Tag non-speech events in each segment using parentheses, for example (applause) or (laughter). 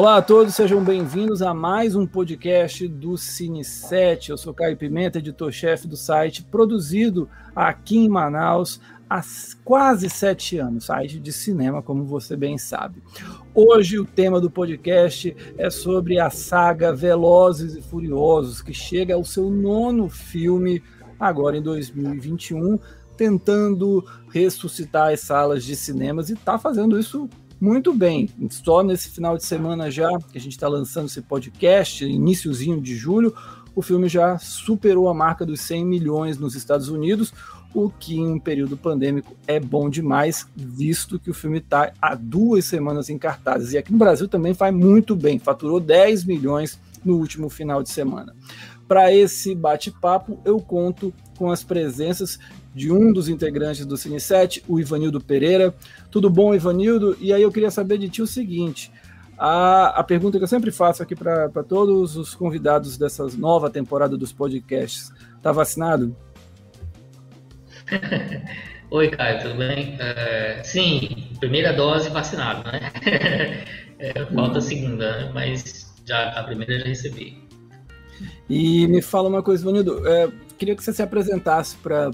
Olá a todos, sejam bem-vindos a mais um podcast do Cine 7. Eu sou Caio Pimenta, editor-chefe do site, produzido aqui em Manaus há quase sete anos, site de cinema, como você bem sabe. Hoje o tema do podcast é sobre a saga Velozes e Furiosos, que chega ao seu nono filme agora em 2021, tentando ressuscitar as salas de cinemas e está fazendo isso muito bem. Só nesse final de semana já, que a gente está lançando esse podcast, iníciozinho de julho, o filme já superou a marca dos 100 milhões nos Estados Unidos, o que em um período pandêmico é bom demais, visto que o filme está há duas semanas em cartazes. E aqui no Brasil também faz muito bem, faturou 10 milhões no último final de semana. Para esse bate-papo, eu conto com as presenças de um dos integrantes do Cine 7, o Ivanildo Pereira. Tudo bom, Ivanildo? E aí eu queria saber de ti o seguinte: a, a pergunta que eu sempre faço aqui para todos os convidados dessa nova temporada dos podcasts: tá vacinado? (laughs) Oi, Caio, tudo bem? É, sim, primeira dose vacinado, né? (laughs) É, falta a segunda, né? mas já a primeira já recebi. E me fala uma coisa, Vanildo, é, queria que você se apresentasse para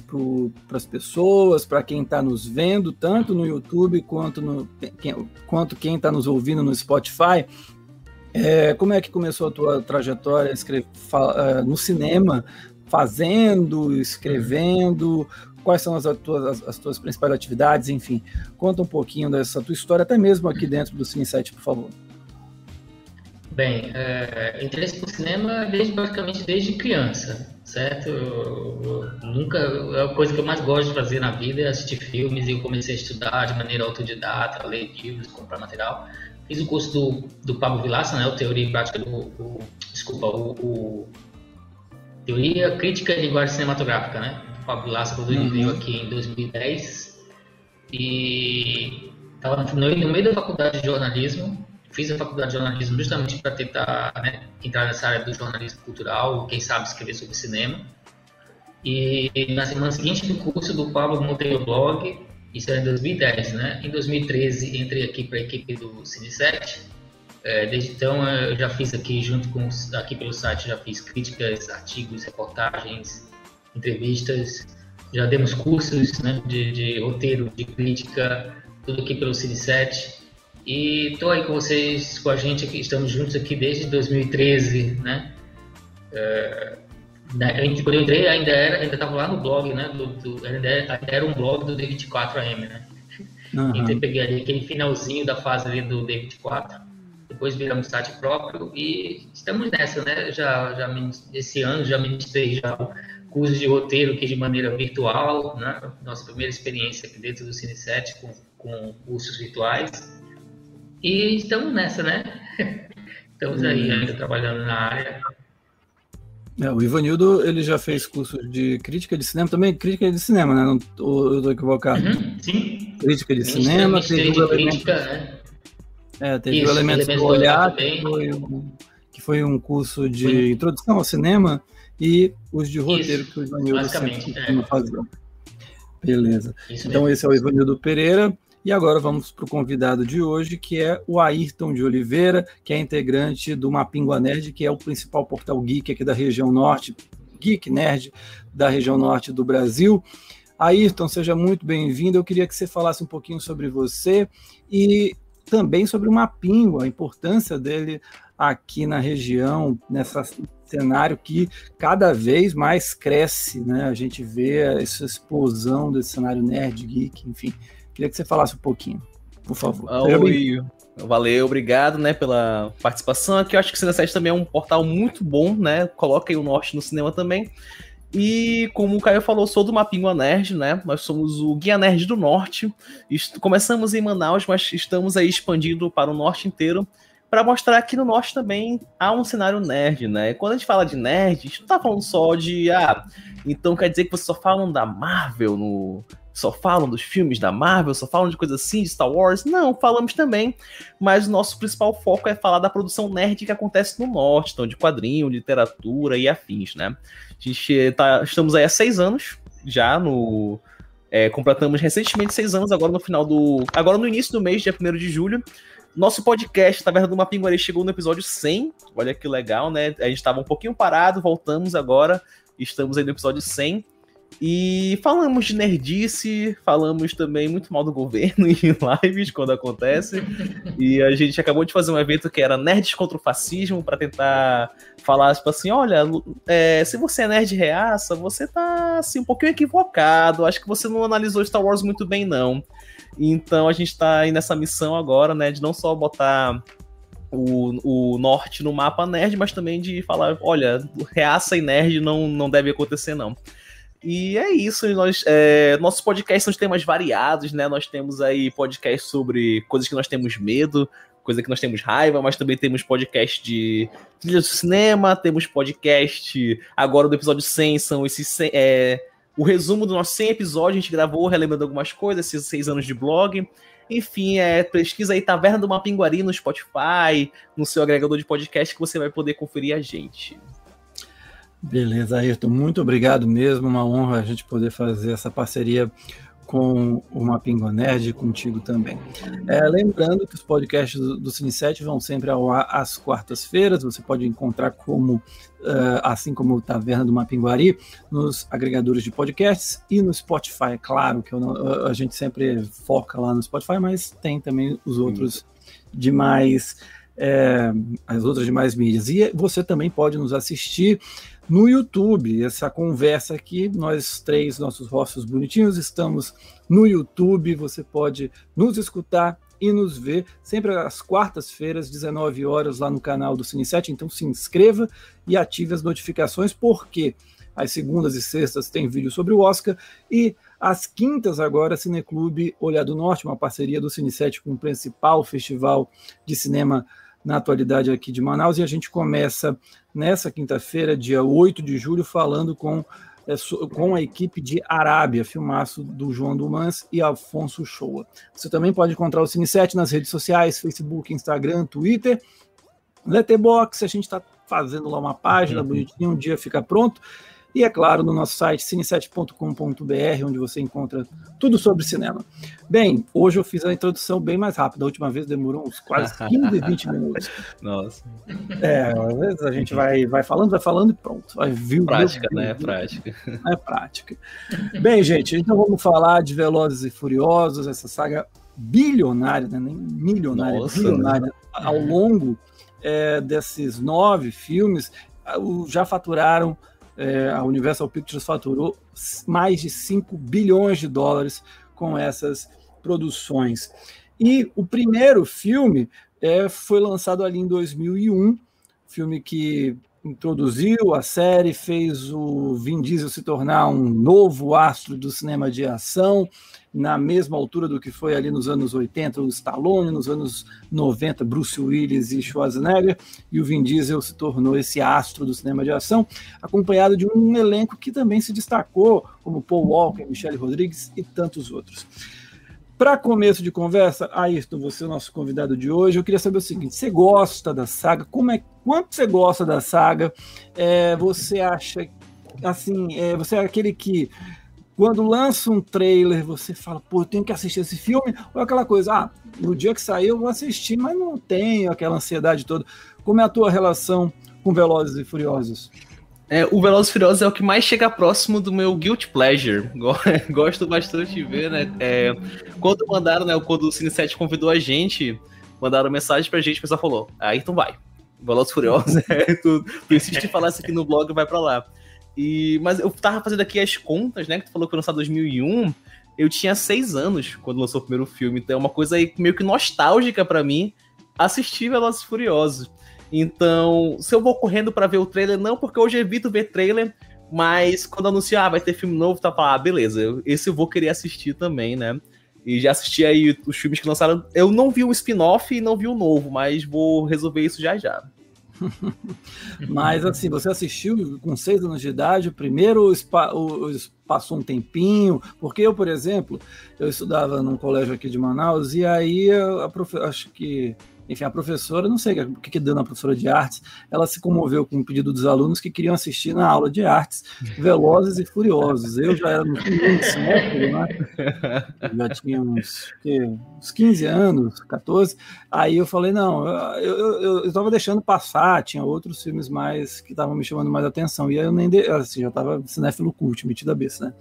as pessoas, para quem está nos vendo, tanto no YouTube quanto, no, quem, quanto quem está nos ouvindo no Spotify. É, como é que começou a tua trajetória é, no cinema, fazendo, escrevendo? Quais são as tuas, as, as tuas principais atividades? Enfim, conta um pouquinho dessa tua história, até mesmo aqui dentro do Cine 7, por favor. Bem, é, interesse por cinema desde basicamente desde criança, certo? Eu, eu, nunca é a coisa que eu mais gosto de fazer na vida é assistir filmes e eu comecei a estudar de maneira autodidata, ler livros, comprar material. Fiz o curso do, do Pablo Vilaça, né, o Teoria e Prática do, o, desculpa, o, o, Teoria Crítica e Linguagem Cinematográfica, né? O Pablo Vilaça produziu uhum. aqui em 2010 e estava no, no meio da faculdade de jornalismo fiz a faculdade de jornalismo justamente para tentar né, entrar nessa área do jornalismo cultural, quem sabe escrever sobre cinema. E na semana seguinte do curso do Pablo montei o blog, isso era em 2010, né? Em 2013 entrei aqui para a equipe do Cine7. É, desde então eu já fiz aqui junto com aqui pelo site já fiz críticas, artigos, reportagens, entrevistas, já demos cursos né, de, de roteiro, de crítica, tudo aqui pelo Cine7. E estou aí com vocês, com a gente aqui, estamos juntos aqui desde 2013, né? É, quando eu entrei ainda era, ainda estava lá no blog, né? Do, do, ainda, era, um blog do D24AM, né? Uhum. Então eu peguei ali aquele finalzinho da fase ali do D24, depois viramos site próprio e estamos nessa, né? Já, já esse ano já ministrei já curso de roteiro aqui de maneira virtual, né? Nossa primeira experiência aqui dentro do Cine 7 com, com cursos virtuais. E estamos nessa, né? (laughs) Estamos aí hum. ainda trabalhando na área. É, o Ivanildo ele já fez curso de crítica de cinema, também crítica de cinema, né? Não, eu estou equivocado? Uhum, sim. Crítica de cinema, teve elemento, crítica, né? É, teve Isso, o elemento do olhar, que foi, um, que foi um curso de Sim. introdução ao cinema, e os de roteiro Isso, que o Ivanildo sempre é. fazer. Beleza. Isso então mesmo. esse é o Ivanildo Pereira. E agora vamos para o convidado de hoje, que é o Ayrton de Oliveira, que é integrante do Mapingua Nerd, que é o principal portal geek aqui da região norte, geek nerd da região norte do Brasil. Ayrton, seja muito bem-vindo. Eu queria que você falasse um pouquinho sobre você e também sobre o Mapingua, a importância dele aqui na região, nessa cenário que cada vez mais cresce, né? A gente vê essa explosão desse cenário nerd, geek, enfim. Queria que você falasse um pouquinho, por favor. Oi, valeu, obrigado, né, pela participação aqui. Eu acho que o Cine 7 também é um portal muito bom, né? Coloca aí o Norte no cinema também. E como o Caio falou, sou do Mapingua Nerd, né? Nós somos o Guia Nerd do Norte. Começamos em Manaus, mas estamos aí expandindo para o Norte inteiro para mostrar que no Norte também há um cenário nerd, né? Quando a gente fala de nerd, a gente não tá falando só de ah, então quer dizer que vocês só falam da Marvel no só falam dos filmes da Marvel, só falam de coisas assim, de Star Wars. Não, falamos também, mas o nosso principal foco é falar da produção nerd que acontece no Norte, então de quadrinho, literatura e afins, né? A gente tá, estamos aí há seis anos já no. É, completamos recentemente seis anos, agora no final do. Agora no início do mês, dia 1 de julho. Nosso podcast, Taverna do Mapinguari, chegou no episódio 100. Olha que legal, né? A gente estava um pouquinho parado, voltamos agora. Estamos aí no episódio 100. E falamos de nerdice, falamos também muito mal do governo (laughs) em lives quando acontece. e a gente acabou de fazer um evento que era Nerds contra o Fascismo, para tentar falar, tipo assim: olha, é, se você é nerd reaça, você tá assim, um pouquinho equivocado. Acho que você não analisou Star Wars muito bem, não. Então a gente tá aí nessa missão agora, né, de não só botar o, o norte no mapa nerd, mas também de falar: olha, reaça e nerd não, não deve acontecer, não. E é isso, nós, é, nossos podcasts são temas variados, né? Nós temos aí podcasts sobre coisas que nós temos medo, coisa que nós temos raiva, mas também temos podcast de trilha do cinema, temos podcast agora do episódio 100, são esses 100, é, o resumo do nosso 100 episódios, a gente gravou relembrando algumas coisas, esses seis anos de blog. Enfim, é, pesquisa aí Taverna do Mapinguari no Spotify, no seu agregador de podcast que você vai poder conferir a gente. Beleza, Ayrton, muito obrigado mesmo. Uma honra a gente poder fazer essa parceria com o Mapingo Nerd contigo também. É, lembrando que os podcasts do, Cine 7 vão sempre ao ar às quartas-feiras. Você pode encontrar como, uh, assim como o Taverna do Mapinguari, nos agregadores de podcasts e no Spotify. É claro que eu, a gente sempre foca lá no Spotify, mas tem também os outros demais, é, as outras demais mídias. E você também pode nos assistir no YouTube. Essa conversa aqui, nós três, nossos rostos bonitinhos, estamos no YouTube. Você pode nos escutar e nos ver sempre às quartas-feiras, 19 horas, lá no canal do Cine7. Então se inscreva e ative as notificações, porque às segundas e sextas tem vídeo sobre o Oscar e às quintas agora Cineclube Olhar do Norte, uma parceria do Cine7 com o principal festival de cinema na atualidade aqui de Manaus, e a gente começa nessa quinta-feira, dia 8 de julho, falando com, é, com a equipe de Arábia, filmaço do João Dumans e Afonso Shoa. Você também pode encontrar o Cine 7 nas redes sociais, Facebook, Instagram, Twitter, Letterboxd, a gente está fazendo lá uma página uhum. bonitinha, um dia fica pronto. E é claro, no nosso site cine7.com.br, onde você encontra tudo sobre cinema. Bem, hoje eu fiz a introdução bem mais rápida. A última vez demorou uns quase 15, 20 (laughs) minutos. Nossa. É, às vezes a gente vai, vai falando, vai falando e pronto. Vai, viu, prática, viu, né? É prática. É prática. Bem, gente, então vamos falar de Velozes e Furiosos, essa saga bilionária, né? nem milionária, Nossa, bilionária, né? ao longo é, desses nove filmes, já faturaram é, a Universal Pictures faturou mais de 5 bilhões de dólares com essas produções. E o primeiro filme é, foi lançado ali em 2001, filme que introduziu a série, fez o Vin Diesel se tornar um novo astro do cinema de ação, na mesma altura do que foi ali nos anos 80 o Stallone, nos anos 90 Bruce Willis e Schwarzenegger, e o Vin Diesel se tornou esse astro do cinema de ação, acompanhado de um elenco que também se destacou, como Paul Walker, Michelle Rodrigues e tantos outros. Para começo de conversa, Ayrton, você é o nosso convidado de hoje. Eu queria saber o seguinte: você gosta da saga? Como é quanto você gosta da saga? É, você acha assim? É, você é aquele que quando lança um trailer, você fala, pô, eu tenho que assistir esse filme, ou aquela coisa, ah, no dia que sair eu vou assistir, mas não tenho aquela ansiedade toda. Como é a tua relação com Velozes e Furiosos? É, o Velozes e Furiosos é o que mais chega próximo do meu guilt pleasure. (laughs) Gosto bastante de ver, né? É, quando mandaram, né? Quando o Cine 7 convidou a gente, mandaram mensagem pra gente, o pessoal falou, aí então vai. Velozes e Furiosos, (laughs) é, tu, tu insiste em falar isso aqui no blog, vai pra lá. E, mas eu tava fazendo aqui as contas, né? Que tu falou que foi lançado em 2001. Eu tinha seis anos quando lançou o primeiro filme. Então é uma coisa meio que nostálgica para mim assistir Velozes Furiosos. Então, se eu vou correndo para ver o trailer, não, porque hoje evito ver trailer, mas quando anunciar ah, vai ter filme novo, tá falando, ah, beleza, esse eu vou querer assistir também, né? E já assisti aí os filmes que lançaram. Eu não vi o spin-off e não vi o novo, mas vou resolver isso já já. (laughs) Mas assim, você assistiu com seis anos de idade, o primeiro passou um tempinho, porque eu, por exemplo, eu estudava num colégio aqui de Manaus, e aí a profe... acho que enfim, a professora, não sei o que, que deu na professora de artes, ela se comoveu com o pedido dos alunos que queriam assistir na aula de artes Velozes e Furiosos. Eu já era no primeiro semestre, né? já tinha uns, que, uns 15 anos, 14. Aí eu falei, não, eu estava deixando passar, tinha outros filmes mais que estavam me chamando mais atenção. E aí eu nem, assim, já estava cinéfilo cult, metido a besta, né?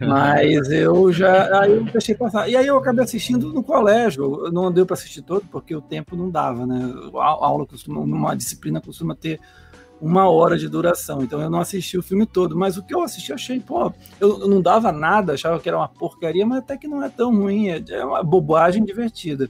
Mas eu já, aí eu deixei passar. E aí eu acabei assistindo no colégio, não deu para assistir todo, porque o tempo não dava, né? A aula costuma, uma disciplina costuma ter uma hora de duração, então eu não assisti o filme todo, mas o que eu assisti eu achei, pô, eu, eu não dava nada, achava que era uma porcaria, mas até que não é tão ruim, é, é uma bobagem divertida.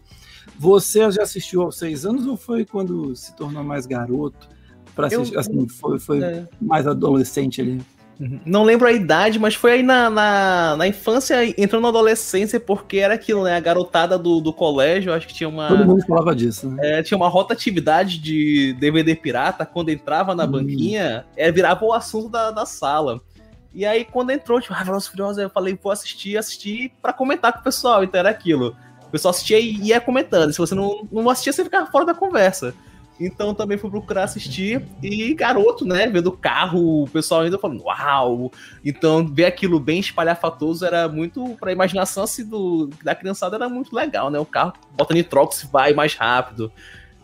Você já assistiu aos seis anos ou foi quando se tornou mais garoto? Para assistir, eu, assim, foi, foi é. mais adolescente ali? Não lembro a idade, mas foi aí na, na, na, infância, entrou na adolescência, porque era aquilo, né? A garotada do, do colégio, acho que tinha uma. Todo mundo falava disso, né? É, tinha uma rotatividade de DVD pirata, quando entrava na hum. banquinha, é, virava o assunto da, da sala. E aí, quando entrou, tipo, ah, Velozes Furiosos, eu falei, vou assistir, assistir pra comentar com o pessoal, então era aquilo. O pessoal assistia e ia comentando. Se você não, não assistia, você ficava fora da conversa. Então também fui procurar assistir. E garoto, né? Vendo o carro, o pessoal ainda falando, uau! Então ver aquilo bem espalhafatoso era muito. Pra imaginação assim, do, da criançada era muito legal, né? O carro bota nitrox vai mais rápido.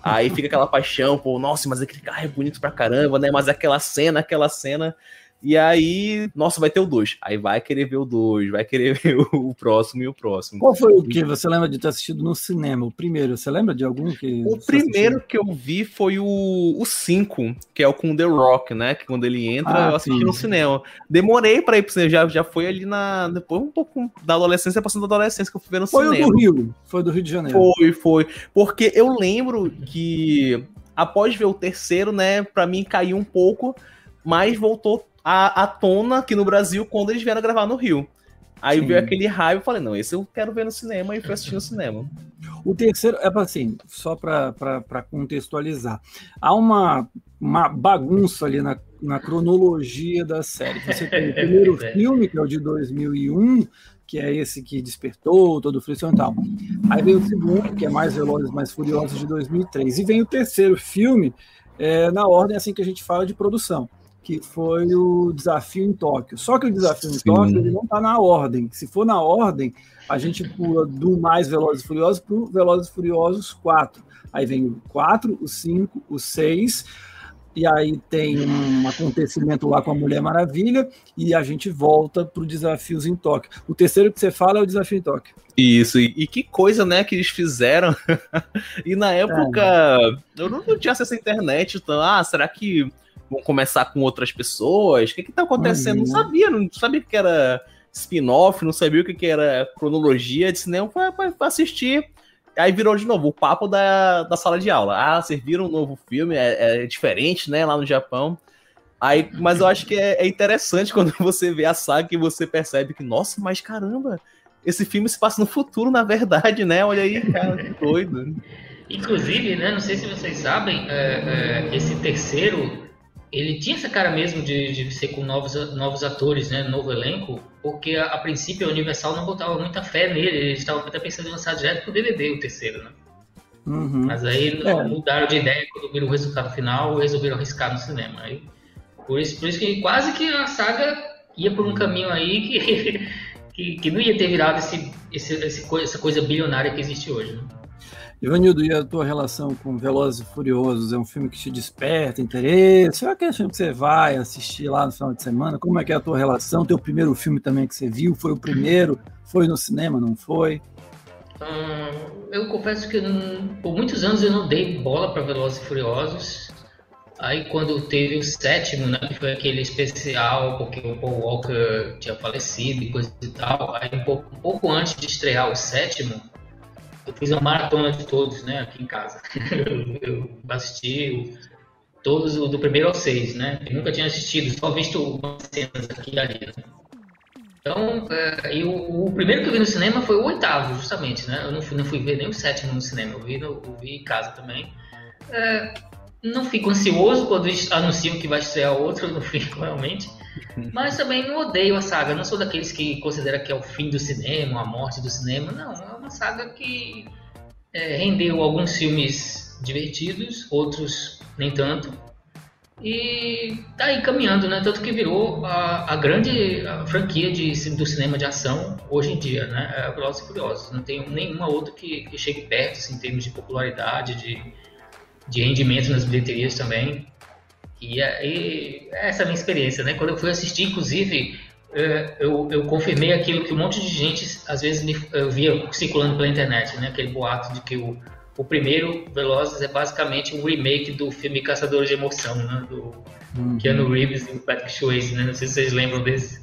Aí fica aquela paixão, pô, nossa, mas aquele carro é bonito pra caramba, né? Mas aquela cena, aquela cena. E aí, nossa, vai ter o 2. Aí vai querer ver o 2, vai querer (laughs) ver o próximo e o próximo. Qual foi o que você lembra de ter assistido no cinema? O primeiro, você lembra de algum que. O primeiro assistiu? que eu vi foi o 5, que é o com The Rock, né? Que quando ele entra, ah, eu assisti sim. no cinema. Demorei pra ir pro cinema, já, já foi ali na. Depois um pouco da adolescência, passando da adolescência que eu fui ver no foi cinema. Foi o do Rio, foi do Rio de Janeiro. Foi, foi. Porque eu lembro que após ver o terceiro, né, pra mim caiu um pouco, mas voltou à, à tona aqui no Brasil quando eles vieram gravar no Rio. Aí Sim. veio aquele raio e falei, não, esse eu quero ver no cinema e fui assistir no cinema. O terceiro, é assim, só para contextualizar, há uma, uma bagunça ali na, na cronologia da série. Você tem o primeiro (laughs) (laughs) filme, que é o de 2001, que é esse que despertou todo o frisson e tal. Aí vem o segundo, que é Mais Velozes, Mais Furiosos, de 2003. E vem o terceiro filme, é, na ordem assim que a gente fala de produção que foi o desafio em Tóquio. Só que o desafio Sim. em Tóquio ele não está na ordem. Se for na ordem, a gente pula do mais Velozes e Furiosos para o Velozes e Furiosos 4. Aí vem o 4, o 5, o 6, e aí tem um acontecimento lá com a Mulher Maravilha, e a gente volta para o Desafios em Tóquio. O terceiro que você fala é o Desafio em Tóquio. Isso, e, e que coisa, né, que eles fizeram. (laughs) e na época, é. eu não, não tinha acesso à internet, então, ah, será que vão começar com outras pessoas? O que que tá acontecendo? Uhum. Não sabia, não sabia que era spin-off, não sabia o que que era cronologia de cinema, foi pra assistir. Aí virou de novo o papo da, da sala de aula. Ah, vocês viram um novo filme, é, é diferente, né, lá no Japão. Aí, mas eu acho que é, é, interessante (laughs) quando você vê a saga e você percebe que, nossa, mas caramba, esse filme se passa no futuro, na verdade, né? Olha aí, cara, que doido. Inclusive, né, não sei se vocês sabem, é, é, esse terceiro ele tinha essa cara mesmo de, de ser com novos, novos atores, né, novo elenco, porque a, a princípio a Universal não botava muita fé nele, eles estavam até pensando em lançar direto pro DVD o terceiro, né? Uhum. Mas aí é. mudaram de ideia quando viram o resultado final resolveram arriscar no cinema. Aí, por, isso, por isso que quase que a saga ia por um caminho aí que, (laughs) que, que não ia ter virado esse, esse, esse, essa coisa bilionária que existe hoje. Né? Ivanildo, e a tua relação com Velozes e Furiosos? É um filme que te desperta interesse? É aquele filme que você vai assistir lá no final de semana? Como é que é a tua relação? Teu primeiro filme também que você viu? Foi o primeiro? Foi no cinema, não foi? Hum, eu confesso que por muitos anos eu não dei bola para Velozes e Furiosos. Aí quando teve o sétimo, né, que foi aquele especial, porque o Paul Walker tinha falecido e coisa e tal, aí um pouco, um pouco antes de estrear o sétimo, eu fiz uma maratona de todos, né, aqui em casa. (laughs) eu, assisti todos do primeiro ao seis, né? Eu nunca tinha assistido, só visto umas cenas aqui e ali. Né? Então, é, e o, o, primeiro que eu vi no cinema foi o oitavo, justamente, né? Eu não fui, não fui ver nem o sétimo no cinema, eu vi, no, eu vi em casa também. É, não fico ansioso quando anunciam que vai estrear outro, eu (laughs) não fico realmente. Mas também não odeio a saga. não sou daqueles que considera que é o fim do cinema, a morte do cinema. Não, é uma saga que é, rendeu alguns filmes divertidos, outros nem tanto. E tá aí caminhando, né? Tanto que virou a, a grande a franquia de, do cinema de ação hoje em dia, né? É Velozes e Furiosos. Não tem nenhuma outra que, que chegue perto, assim, em termos de popularidade, de, de rendimento nas bilheterias também. E, e essa é a minha experiência, né? Quando eu fui assistir, inclusive, é, eu, eu confirmei aquilo que um monte de gente, às vezes, me, eu via circulando pela internet, né? Aquele boato de que o o primeiro, Velozes, é basicamente um remake do filme Caçadores de Emoção, né? Do uhum. Keanu Reeves e Patrick Swayze, né? Não sei se vocês lembram desse.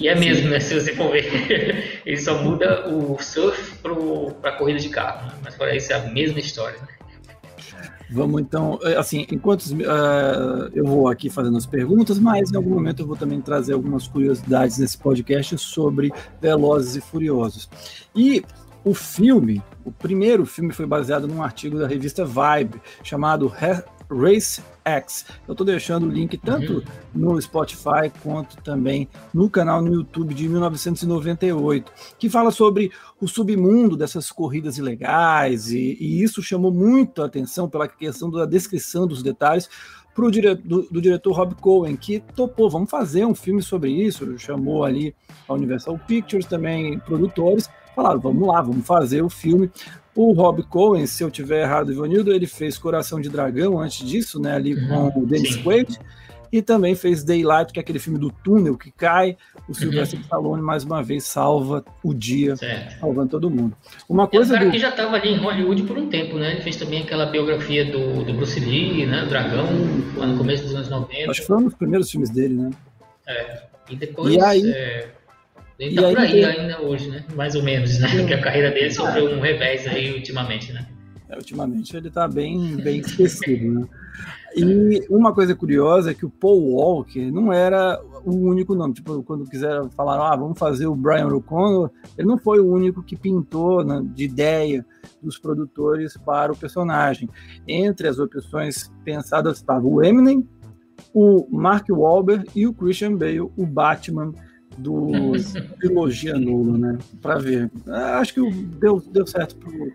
E é mesmo, né? (laughs) Se você for ver. Ele só muda o surf para a corrida de carro, né? Mas para isso é a mesma história, né? Vamos então, é, assim, enquanto uh, eu vou aqui fazendo as perguntas, mas em algum momento eu vou também trazer algumas curiosidades nesse podcast sobre Velozes e Furiosos. E o filme, o primeiro filme foi baseado num artigo da revista Vibe, chamado Race X. Eu estou deixando o link tanto no Spotify quanto também no canal no YouTube de 1998, que fala sobre o submundo dessas corridas ilegais, e, e isso chamou muito a atenção pela questão da descrição dos detalhes pro dire do, do, diretor Rob Cohen, que topou, vamos fazer um filme sobre isso, chamou ali a Universal Pictures também, produtores, falaram, vamos lá, vamos fazer o filme. O Rob Cohen, se eu tiver errado, Ivanildo, ele fez Coração de Dragão antes disso, né, ali uhum, com o Dennis Quaid, e também fez Daylight, que é aquele filme do túnel que cai. O uhum. Sylvester uhum. Stallone, mais uma vez, salva o dia, certo. salvando todo mundo. Uma coisa é um cara do... que já estava ali em Hollywood por um tempo, né? Ele fez também aquela biografia do, do Bruce Lee, né? O Dragão, no começo dos anos 90. Acho que foi um dos primeiros filmes dele, né? É. E depois... E aí... É ele tá por aí ainda hoje, né? Mais ou menos, né? Porque (laughs) a carreira dele sofreu um revés aí ultimamente, né? É, ultimamente ele tá bem, bem esquecido, né? E uma coisa curiosa é que o Paul Walker não era o único nome. Tipo, quando quiseram falar, ah, vamos fazer o Brian O'Connor, ele não foi o único que pintou né, de ideia dos produtores para o personagem. Entre as opções pensadas estava o Eminem, o Mark Wahlberg e o Christian Bale, o Batman do (laughs) trilogia nula, né? Para ver. Acho que deu, deu certo pro,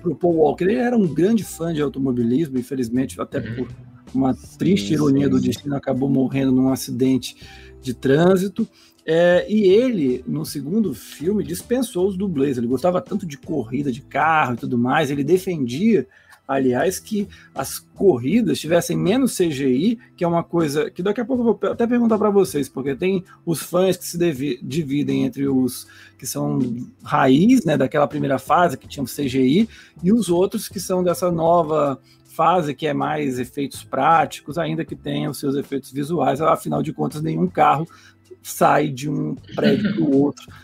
pro Paul Walker. Ele era um grande fã de automobilismo, infelizmente, até uhum. por uma triste ironia do destino, acabou morrendo num acidente de trânsito. É, e ele, no segundo filme, dispensou os dublês. Ele gostava tanto de corrida de carro e tudo mais, ele defendia aliás, que as corridas tivessem menos CGI, que é uma coisa que daqui a pouco eu vou até perguntar para vocês, porque tem os fãs que se dividem entre os que são raiz, né, daquela primeira fase que tinham CGI, e os outros que são dessa nova fase que é mais efeitos práticos, ainda que tenha os seus efeitos visuais, afinal de contas nenhum carro sai de um prédio para o outro. (laughs)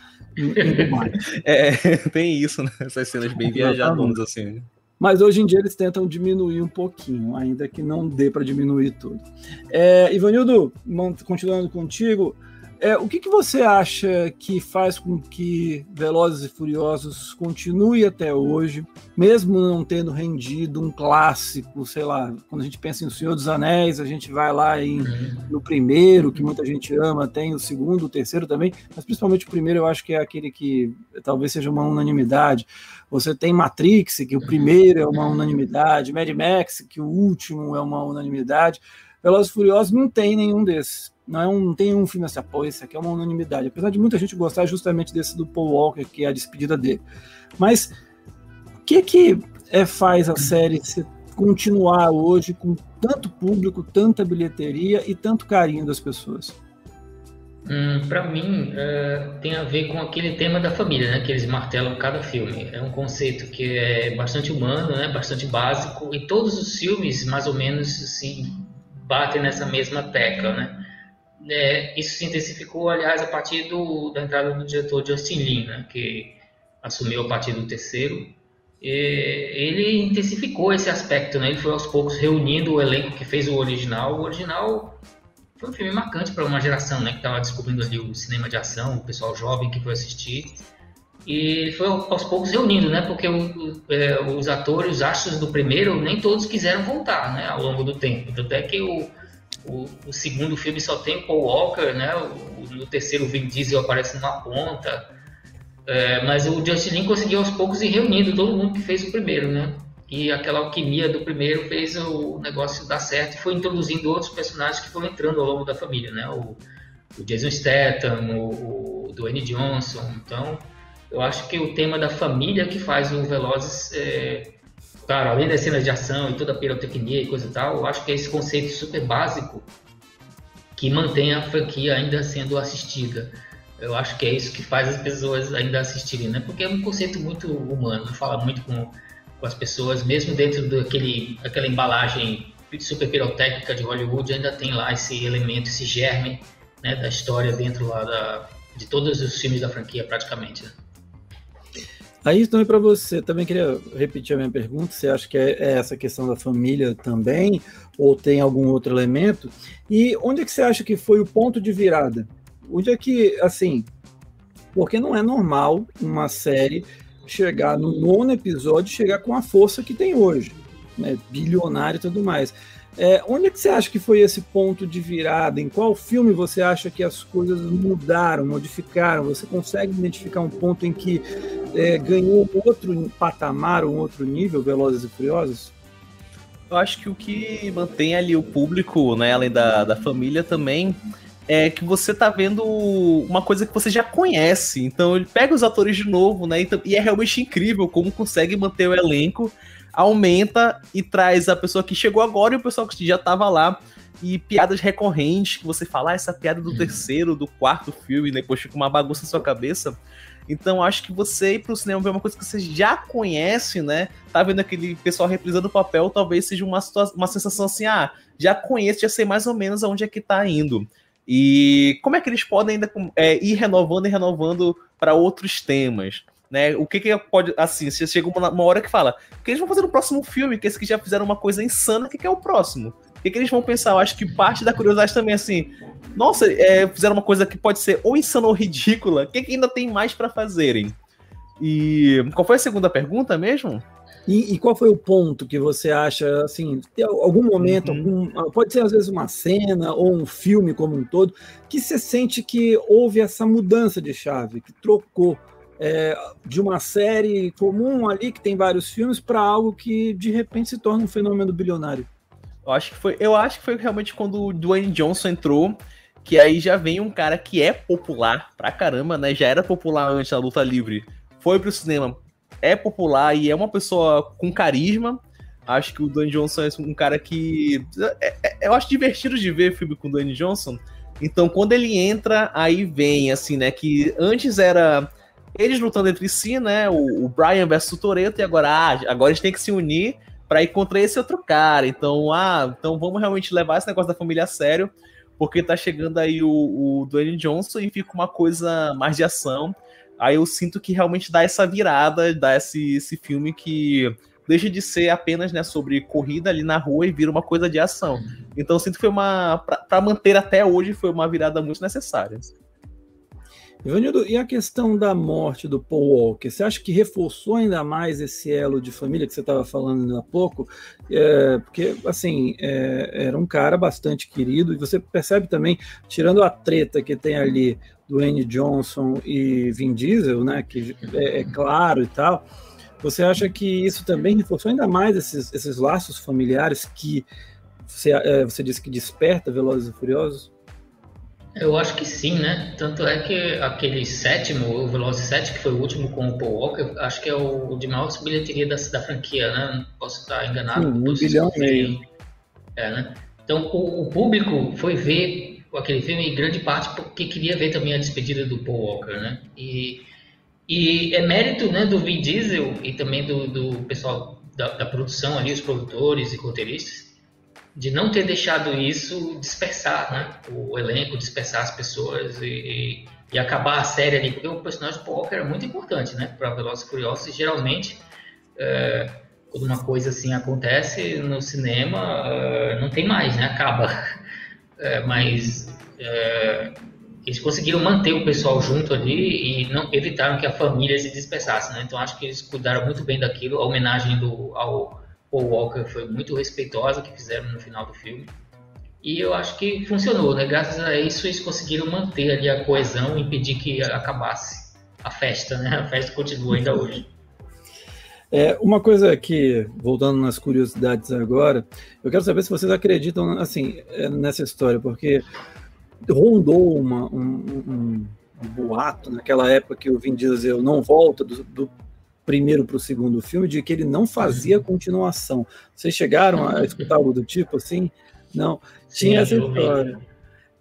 É, (laughs) tem isso, né? Essas cenas bem viajadonas assim. Mas hoje em dia eles tentam diminuir um pouquinho, ainda que não dê para diminuir tudo. É, Ivanildo, continuando contigo, é, o que, que você acha que faz com que Velozes e Furiosos continue até hoje, mesmo não tendo rendido um clássico, sei lá, quando a gente pensa em O Senhor dos Anéis, a gente vai lá em, no primeiro, que muita gente ama, tem o segundo, o terceiro também, mas principalmente o primeiro eu acho que é aquele que talvez seja uma unanimidade. Você tem Matrix, que o primeiro é uma unanimidade, Mad Max, que o último é uma unanimidade. Velozes e Furiosos não tem nenhum desses. Não, é um, não tem um filme assim, pô, esse aqui é uma unanimidade. Apesar de muita gente gostar justamente desse do Paul Walker, que é a despedida dele. Mas o que que é, faz a série se continuar hoje com tanto público, tanta bilheteria e tanto carinho das pessoas? Hum, para mim, é, tem a ver com aquele tema da família, né, que eles martelam cada filme. É um conceito que é bastante humano, né, bastante básico, e todos os filmes, mais ou menos, assim, batem nessa mesma tecla, né. É, isso se intensificou, aliás, a partir do, da entrada do diretor Justin Lin, né, que assumiu a partir do terceiro. E ele intensificou esse aspecto, né? Ele foi aos poucos reunindo o elenco que fez o original. O original foi um filme marcante para uma geração, né? Que estava descobrindo ali o cinema de ação, o pessoal jovem que foi assistir. E ele foi aos poucos reunindo, né? Porque o, é, os atores, os astros do primeiro, nem todos quiseram voltar, né? Ao longo do tempo. Tanto é que o o, o, segundo filme só tem Paul Walker, né? O, no terceiro, o Vin Diesel aparece numa ponta. É, mas o Justin Lin conseguiu aos poucos ir reunindo todo mundo que fez o primeiro, né? e aquela alquimia do primeiro fez o negócio dar certo e foi introduzindo outros personagens que foram entrando ao longo da família, né? O, o Jason Statham, o, o Dwayne Johnson. Então, eu acho que o tema da família que faz o Velozes, é, claro, além das cenas de ação e toda a pirotecnia e coisa e tal, eu acho que é esse conceito super básico que mantém a franquia ainda sendo assistida. Eu acho que é isso que faz as pessoas ainda assistirem, né? Porque é um conceito muito humano, fala muito com com as pessoas, mesmo dentro daquele, daquela embalagem super pirotécnica de Hollywood, ainda tem lá esse elemento, esse germe né, da história dentro lá da, de todos os filmes da franquia, praticamente. Né? Aí também para você, também queria repetir a minha pergunta, você acha que é, é essa questão da família também, ou tem algum outro elemento? E onde é que você acha que foi o ponto de virada? Onde é que, assim, porque não é normal uma série chegar no nono episódio, chegar com a força que tem hoje, né? bilionário e tudo mais. É, onde é que você acha que foi esse ponto de virada? Em qual filme você acha que as coisas mudaram, modificaram? Você consegue identificar um ponto em que é, ganhou outro patamar, um outro nível, Velozes e Furiosos? Eu acho que o que mantém ali o público, né, além da, da família também, é que você tá vendo uma coisa que você já conhece. Então ele pega os atores de novo, né? E é realmente incrível como consegue manter o elenco, aumenta e traz a pessoa que chegou agora e o pessoal que já tava lá. E piadas recorrentes que você fala, ah, essa piada do uhum. terceiro, do quarto filme, né? depois fica uma bagunça na sua cabeça. Então acho que você ir pro cinema ver uma coisa que você já conhece, né? Tá vendo aquele pessoal reprisando o papel, talvez seja uma, uma sensação assim, ah, já conheço, já sei mais ou menos aonde é que tá indo. E como é que eles podem ainda é, ir renovando e renovando para outros temas? Né? O que, que pode. Assim, se chega uma, uma, hora que fala, o que eles vão fazer no próximo filme? Que esses que já fizeram uma coisa insana, o que, que é o próximo? O que, que eles vão pensar? Eu acho que parte da curiosidade também, assim, nossa, é, fizeram uma coisa que pode ser ou insana ou ridícula, o que, que ainda tem mais para fazerem? E qual foi a segunda pergunta mesmo? E, e, qual foi o ponto que você acha, assim, tem algum momento, uhum. algum, pode ser às vezes uma cena ou um filme como um todo, que você sente que houve essa mudança de chave, que trocou é, de uma série comum ali, que tem vários filmes, para algo que de repente se torna um fenômeno bilionário? Eu acho que foi, eu acho que foi realmente quando o Dwayne Johnson entrou, que aí já vem um cara que é popular pra caramba, né? Já era popular antes da luta livre, foi pro cinema, é popular e é uma pessoa com carisma. Acho que o Dwayne Johnson é um cara que. É, é, eu acho divertido de ver filme com o Dwayne Johnson. Então, quando ele entra, aí vem, assim, né? Que antes era eles lutando entre si, né? O, o Brian versus o Toreto, e agora, ah, agora eles têm que se unir para ir contra esse outro cara. Então, ah, então vamos realmente levar esse negócio da família a sério, porque tá chegando aí o, o Dwayne Johnson e fica uma coisa mais de ação. Aí eu sinto que realmente dá essa virada, dá esse, esse filme que deixa de ser apenas né, sobre corrida ali na rua e vira uma coisa de ação. Então eu sinto que foi uma. para manter até hoje, foi uma virada muito necessária. Ivanildo, e a questão da morte do Paul Walker? Você acha que reforçou ainda mais esse elo de família que você estava falando há pouco? É, porque, assim, é, era um cara bastante querido, e você percebe também, tirando a treta que tem ali Dwayne Johnson e Vin Diesel, né, que é, é claro e tal, você acha que isso também reforçou ainda mais esses, esses laços familiares que você, é, você disse que desperta Velozes e Furiosos? Eu acho que sim, né? Tanto é que aquele sétimo, o Velozes 7, que foi o último com o Paul Walker, acho que é o de maior bilheteria da, da franquia, né? Não posso estar enganado. Sim, um bilhão e meio. É, né? Então, o, o, público foi ver aquele filme em grande parte porque queria ver também a despedida do Paul Walker, né? E, e é mérito né, do Vin Diesel e também do, do pessoal da, da produção ali, os produtores e roteiristas, de não ter deixado isso dispersar, né? O elenco, dispersar as pessoas e, e acabar a série ali, porque o personagem do Walker é muito importante, né? Para Velozes e Furiosos, e geralmente é, quando uma coisa assim acontece no cinema, é, não tem mais, né? Acaba. É, mas é, eles conseguiram manter o pessoal junto ali e não evitaram que a família se dispersasse, né? Então acho que eles cuidaram muito bem daquilo, a homenagem do ao Paul Walker foi muito respeitosa que fizeram no final do filme. E eu acho que funcionou, né? Graças a isso eles conseguiram manter ali a coesão e impedir que acabasse a festa, né? A festa continua ainda hoje. (laughs) É, uma coisa que, voltando nas curiosidades agora, eu quero saber se vocês acreditam assim é, nessa história, porque rondou uma, um, um, um, boato naquela época que o Vin Diesel não volta do, do primeiro para o segundo filme, de que ele não fazia uhum. continuação. Vocês chegaram a escutar algo do tipo assim? Não. Tinha Sim, essa história.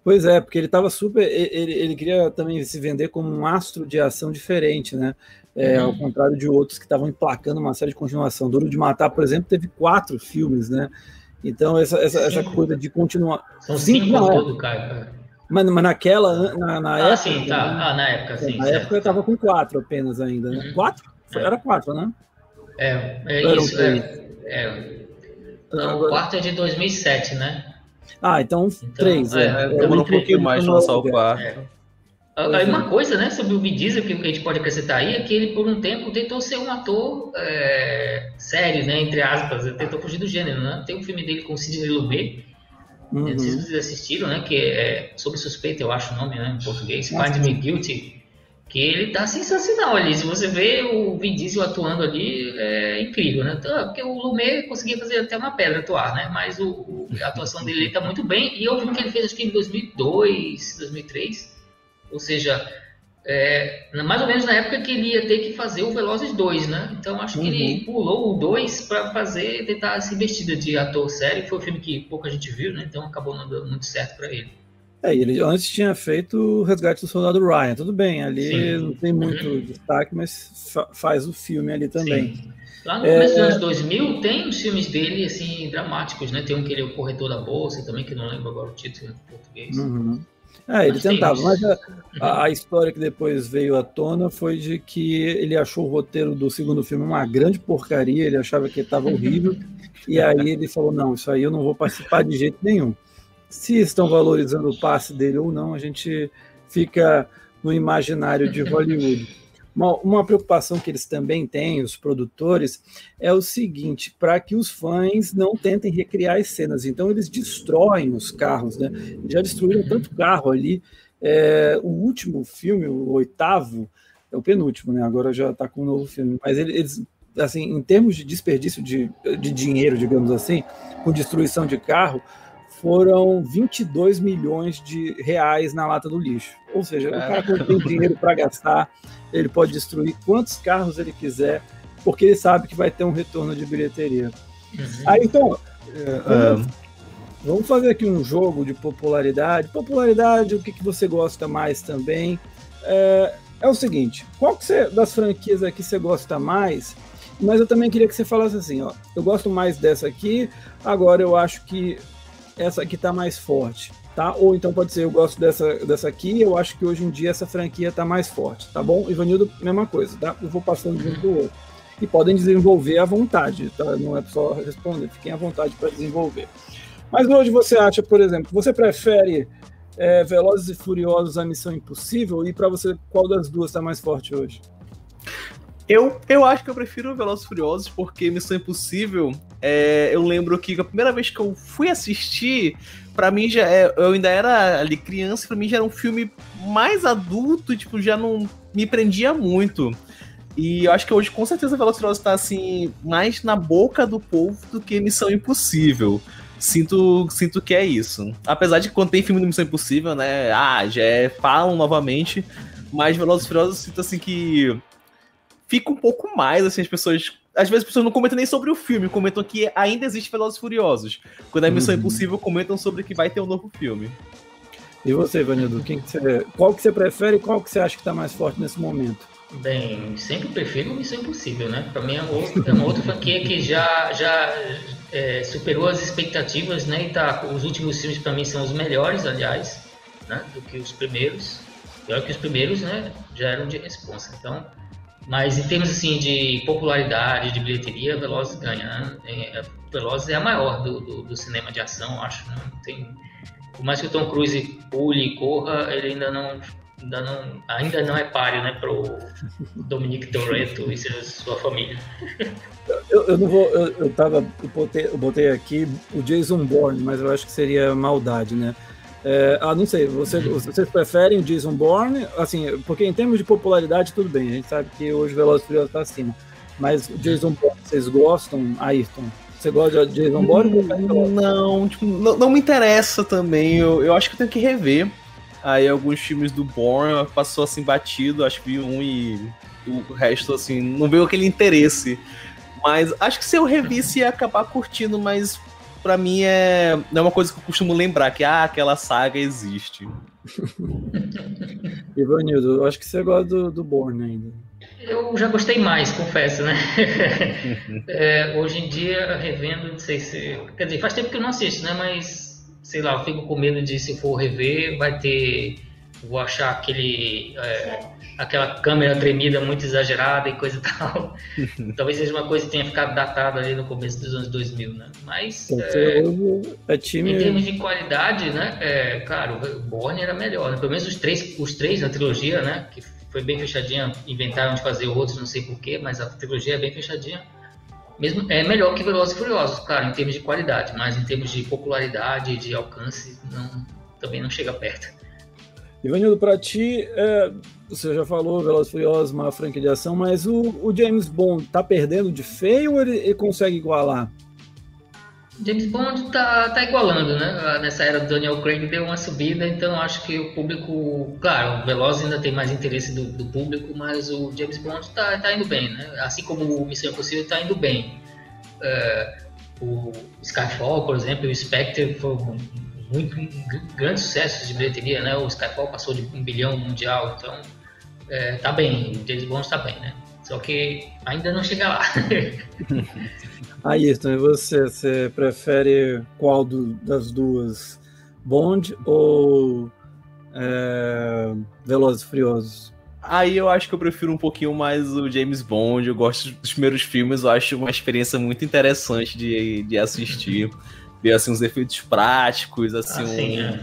Pois é, porque ele estava super. Ele, ele queria também se vender como um astro de ação diferente, né? É, uhum. Ao contrário de outros que estavam emplacando uma série de continuação. Duro de Matar, por exemplo, teve quatro filmes, né? Então, essa, essa, essa coisa de continuar. São cinco, cinco todo, cara. Mas, mas naquela, na, na ah, época. Sim, tá. Né? Ah, na época, sim. Na certo. época eu estava com quatro apenas ainda. Né? Uhum. Quatro? É. Era quatro, né? É, é isso. É, é. Não, o quarto é de 2007, né? Ah, então, então três. É, é, demorou um pouquinho mais para lançar o quarto. É. Aí uma coisa, né, sobre o Vin Diesel que a gente pode acrescentar aí é que ele por um tempo tentou ser um ator é, sério, né, entre aspas, ele tentou fugir do gênero, né? Tem um filme dele com Sidney Lumet, uhum. não sei se vocês assistiram, né, que é sobre suspeita, eu acho o nome, né, em português, Find Me Guilty, que ele tá sensacional ali. Se você vê o Vin Diesel atuando ali, é incrível, né? Então, porque o Lumet conseguia fazer até uma pedra atuar, né? Mas o, o, a atuação dele tá muito bem. E eu vi que ele fez, acho que em 2002, 2003. Ou seja, é, mais ou menos na época que ele ia ter que fazer o Velozes 2, né? Então acho uhum. que ele uhum. pulou o 2 para fazer, tentar se vestir de ator sério. Foi um filme que pouca gente viu, né? Então acabou não dando muito certo para ele. É, ele antes tinha feito o Resgate do Soldado Ryan, tudo bem, ali Sim. não tem muito uhum. destaque, mas fa faz o filme ali também. Sim. Lá no começo é... dos anos 2000 tem os filmes dele, assim, dramáticos, né? Tem um que ele é o corretor da bolsa também, que não lembro agora o título em português. Uhum. É, ele mas tentava, mas a, a, uhum. história que depois veio à tona foi de que ele achou o roteiro do segundo filme uma grande porcaria, ele achava que estava horrível, e aí ele falou, não, isso aí eu não vou participar de jeito nenhum. Se estão valorizando o passe dele ou não, a gente fica no imaginário de Hollywood. Uma, uma, preocupação que eles também têm, os produtores, é o seguinte: para que os fãs não tentem recriar as cenas. Então, eles destroem os carros, né? Já destruíram tanto carro ali. É, o último filme, o oitavo, é o penúltimo, né? Agora já está com um novo filme. Mas eles, assim, em termos de desperdício de, de dinheiro, digamos assim, com destruição de carro, foram 22 milhões de reais na lata do lixo. Ou seja, o cara quando tem dinheiro para gastar, ele pode destruir quantos carros ele quiser, porque ele sabe que vai ter um retorno de bilheteria. Uhum. Aí então, vamos, vamos, fazer aqui um jogo de popularidade. Popularidade, o que, que você gosta mais também? É, é o seguinte, qual que você, das franquias aqui você gosta mais? Mas eu também queria que você falasse assim, ó, eu gosto mais dessa aqui, agora eu acho que essa aqui tá mais forte, tá? Ou então pode ser, eu gosto dessa, dessa aqui, eu acho que hoje em dia essa franquia tá mais forte, tá bom? Ivanildo, mesma coisa, tá? Eu vou passando de um pro outro. E podem desenvolver à vontade, tá? Não é só responder, fiquem à vontade para desenvolver. Mas hoje você acha, por exemplo, você prefere é, Velozes e Furiosos a Missão Impossível? E para você, qual das duas está mais forte hoje? Eu, eu acho que eu prefiro Velozes Furiosos porque Missão Impossível, é, eu lembro que a primeira vez que eu fui assistir, para mim já é, eu ainda era ali criança, para mim já era um filme mais adulto, tipo, já não me prendia muito. E eu acho que hoje com certeza Velozes Furiosos tá assim mais na boca do povo do que Missão Impossível. Sinto, sinto que é isso. Apesar de quando tem filme de Missão Impossível, né, ah, já é, falam novamente, mas Velozes Furiosos sinto assim que fica um pouco mais, assim, as pessoas. Às vezes as pessoas não comentam nem sobre o filme, comentam que ainda existe Velozes Furiosos. Quando é Missão uhum. Impossível, comentam sobre que vai ter um novo filme. E você, Vanildo, quem que você, qual que você prefere e qual que você acha que está mais forte nesse momento? Bem, sempre prefiro Missão Impossível, né? Para mim é, outro, é uma outra franquia que já, já é, superou as expectativas, né? E tá, os últimos filmes para mim são os melhores, aliás, né? Do que os primeiros. Pior que os primeiros, né? Já eram de responsa. Então, mas em termos assim de popularidade, de bilheteria, Velozes ganha. Né? Velozes é a maior do, do, do, cinema de ação, acho. Né? Tem, por mais que o Tom Cruise pule e corra, ele ainda não, ainda não, ainda não é páreo, né, pro Dominique Toretto e sua família. Eu, eu, não vou, eu, eu tava, eu botei, eu botei aqui o Jason Bourne, mas eu acho que seria maldade, né? É, ah, não sei, você, vocês preferem o Jason Bourne? Assim, porque em termos de popularidade, tudo bem, a gente sabe que hoje o Velozes Furiosos está acima. Mas Jason Bourne, vocês gostam, Ayrton? Você gosta de Jason Bourne? Hum, não, tipo, não, não, me interessa também. Eu, eu acho que eu tenho que rever. Aí alguns filmes do Bourne passou assim batido, acho que vi um e o resto assim, não veio aquele interesse. Mas acho que se eu revisse ia acabar curtindo, mas para mim é não é uma coisa que eu costumo lembrar que ah, aquela saga existe. (laughs) Ivanildo, eu acho que você gosta do, do Bourne ainda. Eu já gostei mais, confesso, né? (laughs) é, hoje em dia, revendo, não sei se. Quer dizer, faz tempo que eu não assisto, né? Mas, sei lá, eu fico com medo de se for rever, vai ter. Vou achar aquele. É, aquela câmera tremida muito exagerada e coisa e tal. (laughs) Talvez seja uma coisa que tenha ficado datada ali no começo dos anos 2000, né? Mas. É, é time... Em termos de qualidade, né? É, cara, o Borne era melhor, né? Pelo menos os três, os três na trilogia, né? Que foi bem fechadinha, inventaram de fazer outros, não sei porquê, mas a trilogia é bem fechadinha. Mesmo, é melhor que Velozes e Furiosos, claro, em termos de qualidade, mas em termos de popularidade, de alcance, não, também não chega perto. Ivanildo, para ti, é, você já falou Velozes Furiosos, uma franquia de ação, mas o, o James Bond tá perdendo de feio ou ele, ele consegue igualar? James Bond tá, tá igualando, né? Nessa era do Daniel Craig deu uma subida, então acho que o público, claro, o Veloz ainda tem mais interesse do, do público, mas o James Bond tá, tá indo bem, né? Assim como o Missão Impossível tá indo bem. É, o Skyfall, por exemplo, o Spectre foi um, muito um grande sucesso de bilheteria, né? O Skyfall passou de um bilhão mundial, então é, tá bem, o James Bond tá bem, né? Só que ainda não chega lá. (laughs) Ayrton, e você, você prefere qual do, das duas? Bond ou é, Velozes e Furiosos? Aí eu acho que eu prefiro um pouquinho mais o James Bond. Eu gosto dos primeiros filmes, eu acho uma experiência muito interessante de, de assistir. (laughs) Ver assim, uns efeitos práticos, assim, ah, um, é.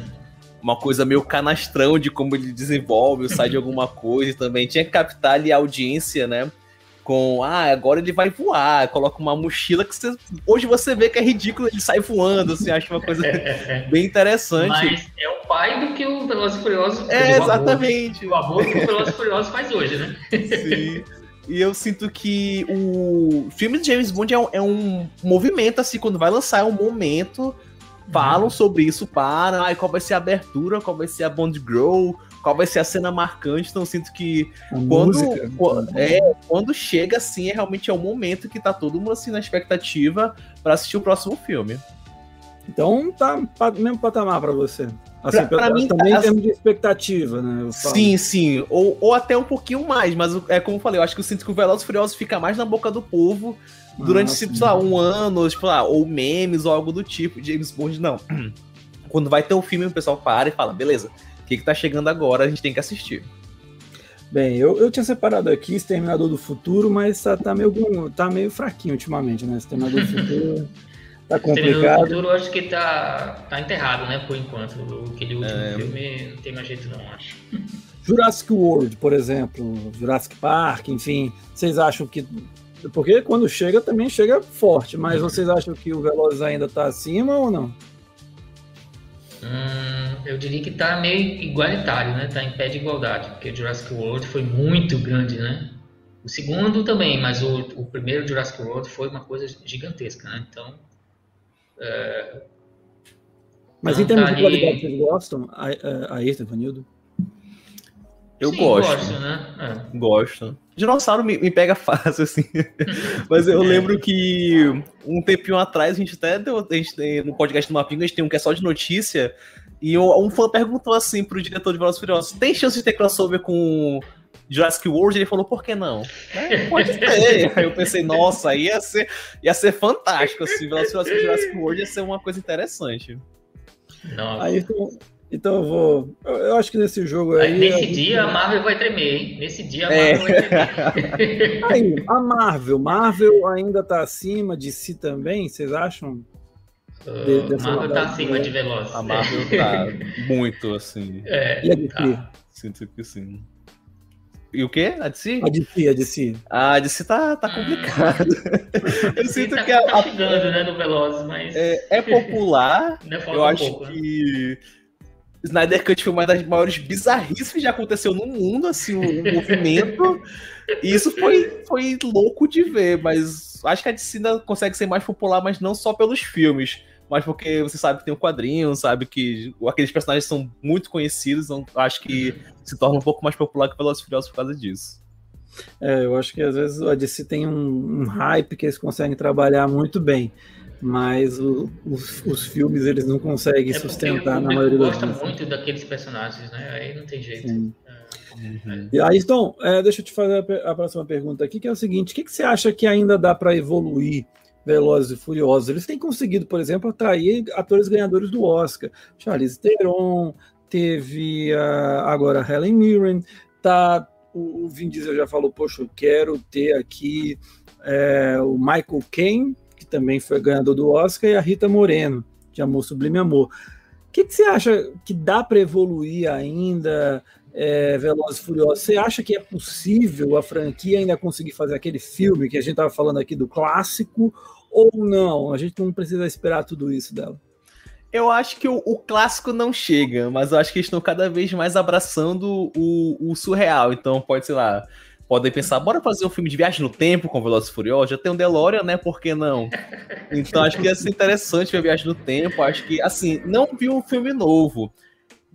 uma coisa meio canastrão de como ele desenvolve, sai de alguma (laughs) coisa também. Tinha que captar ali a audiência, né? com ah, agora ele vai voar, coloca uma mochila que você, hoje você vê que é ridículo, ele sai voando, assim, acho uma coisa (laughs) bem interessante. Mas é o pai do que o Velozes Furiosos É, exatamente. O avô que o Velozes Furiosos faz hoje, né? (laughs) Sim. E eu sinto que o filme de James Bond é um, é um movimento, assim, quando vai lançar, é um momento, falam uhum. sobre isso, para, ai, qual vai ser a abertura, qual vai ser a Bond Grow, qual vai ser a cena marcante. Então, sinto que quando, quando, é, quando chega assim, é realmente é o momento que tá todo mundo assim na expectativa para assistir o próximo filme. Então, tá mesmo patamar para você. Assim, pra, pra mim, também em termos de expectativa, né? Sim, sim. Ou, ou até um pouquinho mais, mas é como eu falei, eu acho que eu sinto que o Velozes Furiosos fica mais na boca do povo durante, ah, tipo, sei lá, um ano, tipo, lá, ou memes ou algo do tipo. James Bond, não. (clears throat) Quando vai ter o um filme, o pessoal para e fala, beleza, que, que tá chegando agora, a gente tem que assistir. Bem, eu, eu tinha separado aqui Exterminador do Futuro, mas tá, tá, meio, tá meio fraquinho ultimamente, né? Exterminador do (laughs) Futuro tá complicado. Do Futuro eu acho que tá, tá enterrado, né, por enquanto. Aquele último é... filme não tem mais jeito não, acho. (laughs) Jurassic World, por exemplo, Jurassic Park, enfim, vocês acham que... Porque quando chega, também chega forte, mas vocês acham que o Velozes ainda tá acima ou não? Hum, eu diria que está meio igualitário, né? Está em pé de igualdade, porque o Jurassic World foi muito grande, né? O segundo também, mas o, o primeiro Jurassic World foi uma coisa gigantesca, né? Então. É... Mas em termos de qualidade, vocês gostam? Aí, Stefanildo? Eu Sim, gosto. Gosto, né? É. Gosto. Dinossauro me, me, pega (laughs) fácil, assim. (laughs) Mas eu lembro que um tempinho atrás, a gente até deu, a gente tem, no podcast do Mapingo, a gente tem um que é só de notícia. E um fã perguntou assim pro diretor de Velozes Furiosos: tem chance de ter crossover com Jurassic World? Ele falou: por que não? É, pode ter. (laughs) Aí eu pensei: nossa, ia ser, ia ser fantástico. Assim, com Jurassic World ia ser uma coisa interessante. Nossa. Aí, então eu vou. Eu, eu, acho que nesse jogo aí. Nesse dia a Marvel vai tremer, hein? Nesse dia a é. Marvel é. vai tremer. (laughs) aí, a Marvel. Marvel ainda tá acima de si também, vocês acham? Uh, de, Marvel tá acima de Velozes. A Marvel tá muito assim. É, e a DC? Tá. Sinto que sim. E o quê? A DC? A DC, a DC. Ah, a DC tá, tá hum. complicado. Hum. (laughs) Eu sinto tá, que a, tá chegando, né, no Velozes, mas... É, é popular. (laughs) eu acho pouco, né? que... Né? Snyder Cut foi uma das maiores bizarrices que já aconteceu no mundo, assim, o, o movimento. E isso foi, foi louco de ver, mas acho que a DC ainda consegue ser mais popular, mas não só pelos filmes, mas porque você sabe que tem um quadrinho, sabe que aqueles personagens são muito conhecidos, então acho que se torna um pouco mais popular que Velozes Furiosos por causa disso. É, eu acho que às vezes a DC tem um, um hype que eles conseguem trabalhar muito bem mas o, os, os, filmes eles não conseguem é sustentar na maioria das vezes. gosta muito daqueles personagens, né? Aí não tem jeito. Sim. Uhum. E aí, então, é, deixa eu te fazer a, a, próxima pergunta aqui, que é o seguinte: o que, que você acha que ainda dá para evoluir Velozes e Furiosos? Eles têm conseguido, por exemplo, atrair atores ganhadores do Oscar. Charlize Theron, teve uh, agora Helen Mirren, tá, o, o Vin Diesel já falou, poxa, eu quero ter aqui é, o Michael Caine, também foi ganhador do Oscar, e a Rita Moreno, de Amor Sublime Amor. O que, que você acha que dá para evoluir ainda, é, Velozes e Furiosos? Você acha que é possível a franquia ainda conseguir fazer aquele filme que a gente estava falando aqui do clássico, ou não? A gente não precisa esperar tudo isso dela. Eu acho que o, o, clássico não chega, mas eu acho que eles estão cada vez mais abraçando o, o surreal. Então, pode, sei lá, podem pensar, bora fazer um filme de viagem no tempo com Velozes Furiosos, já tem um DeLorean, né, por que não? Então acho que ia ser interessante ver viagem no tempo, acho que, assim, não vi um filme novo.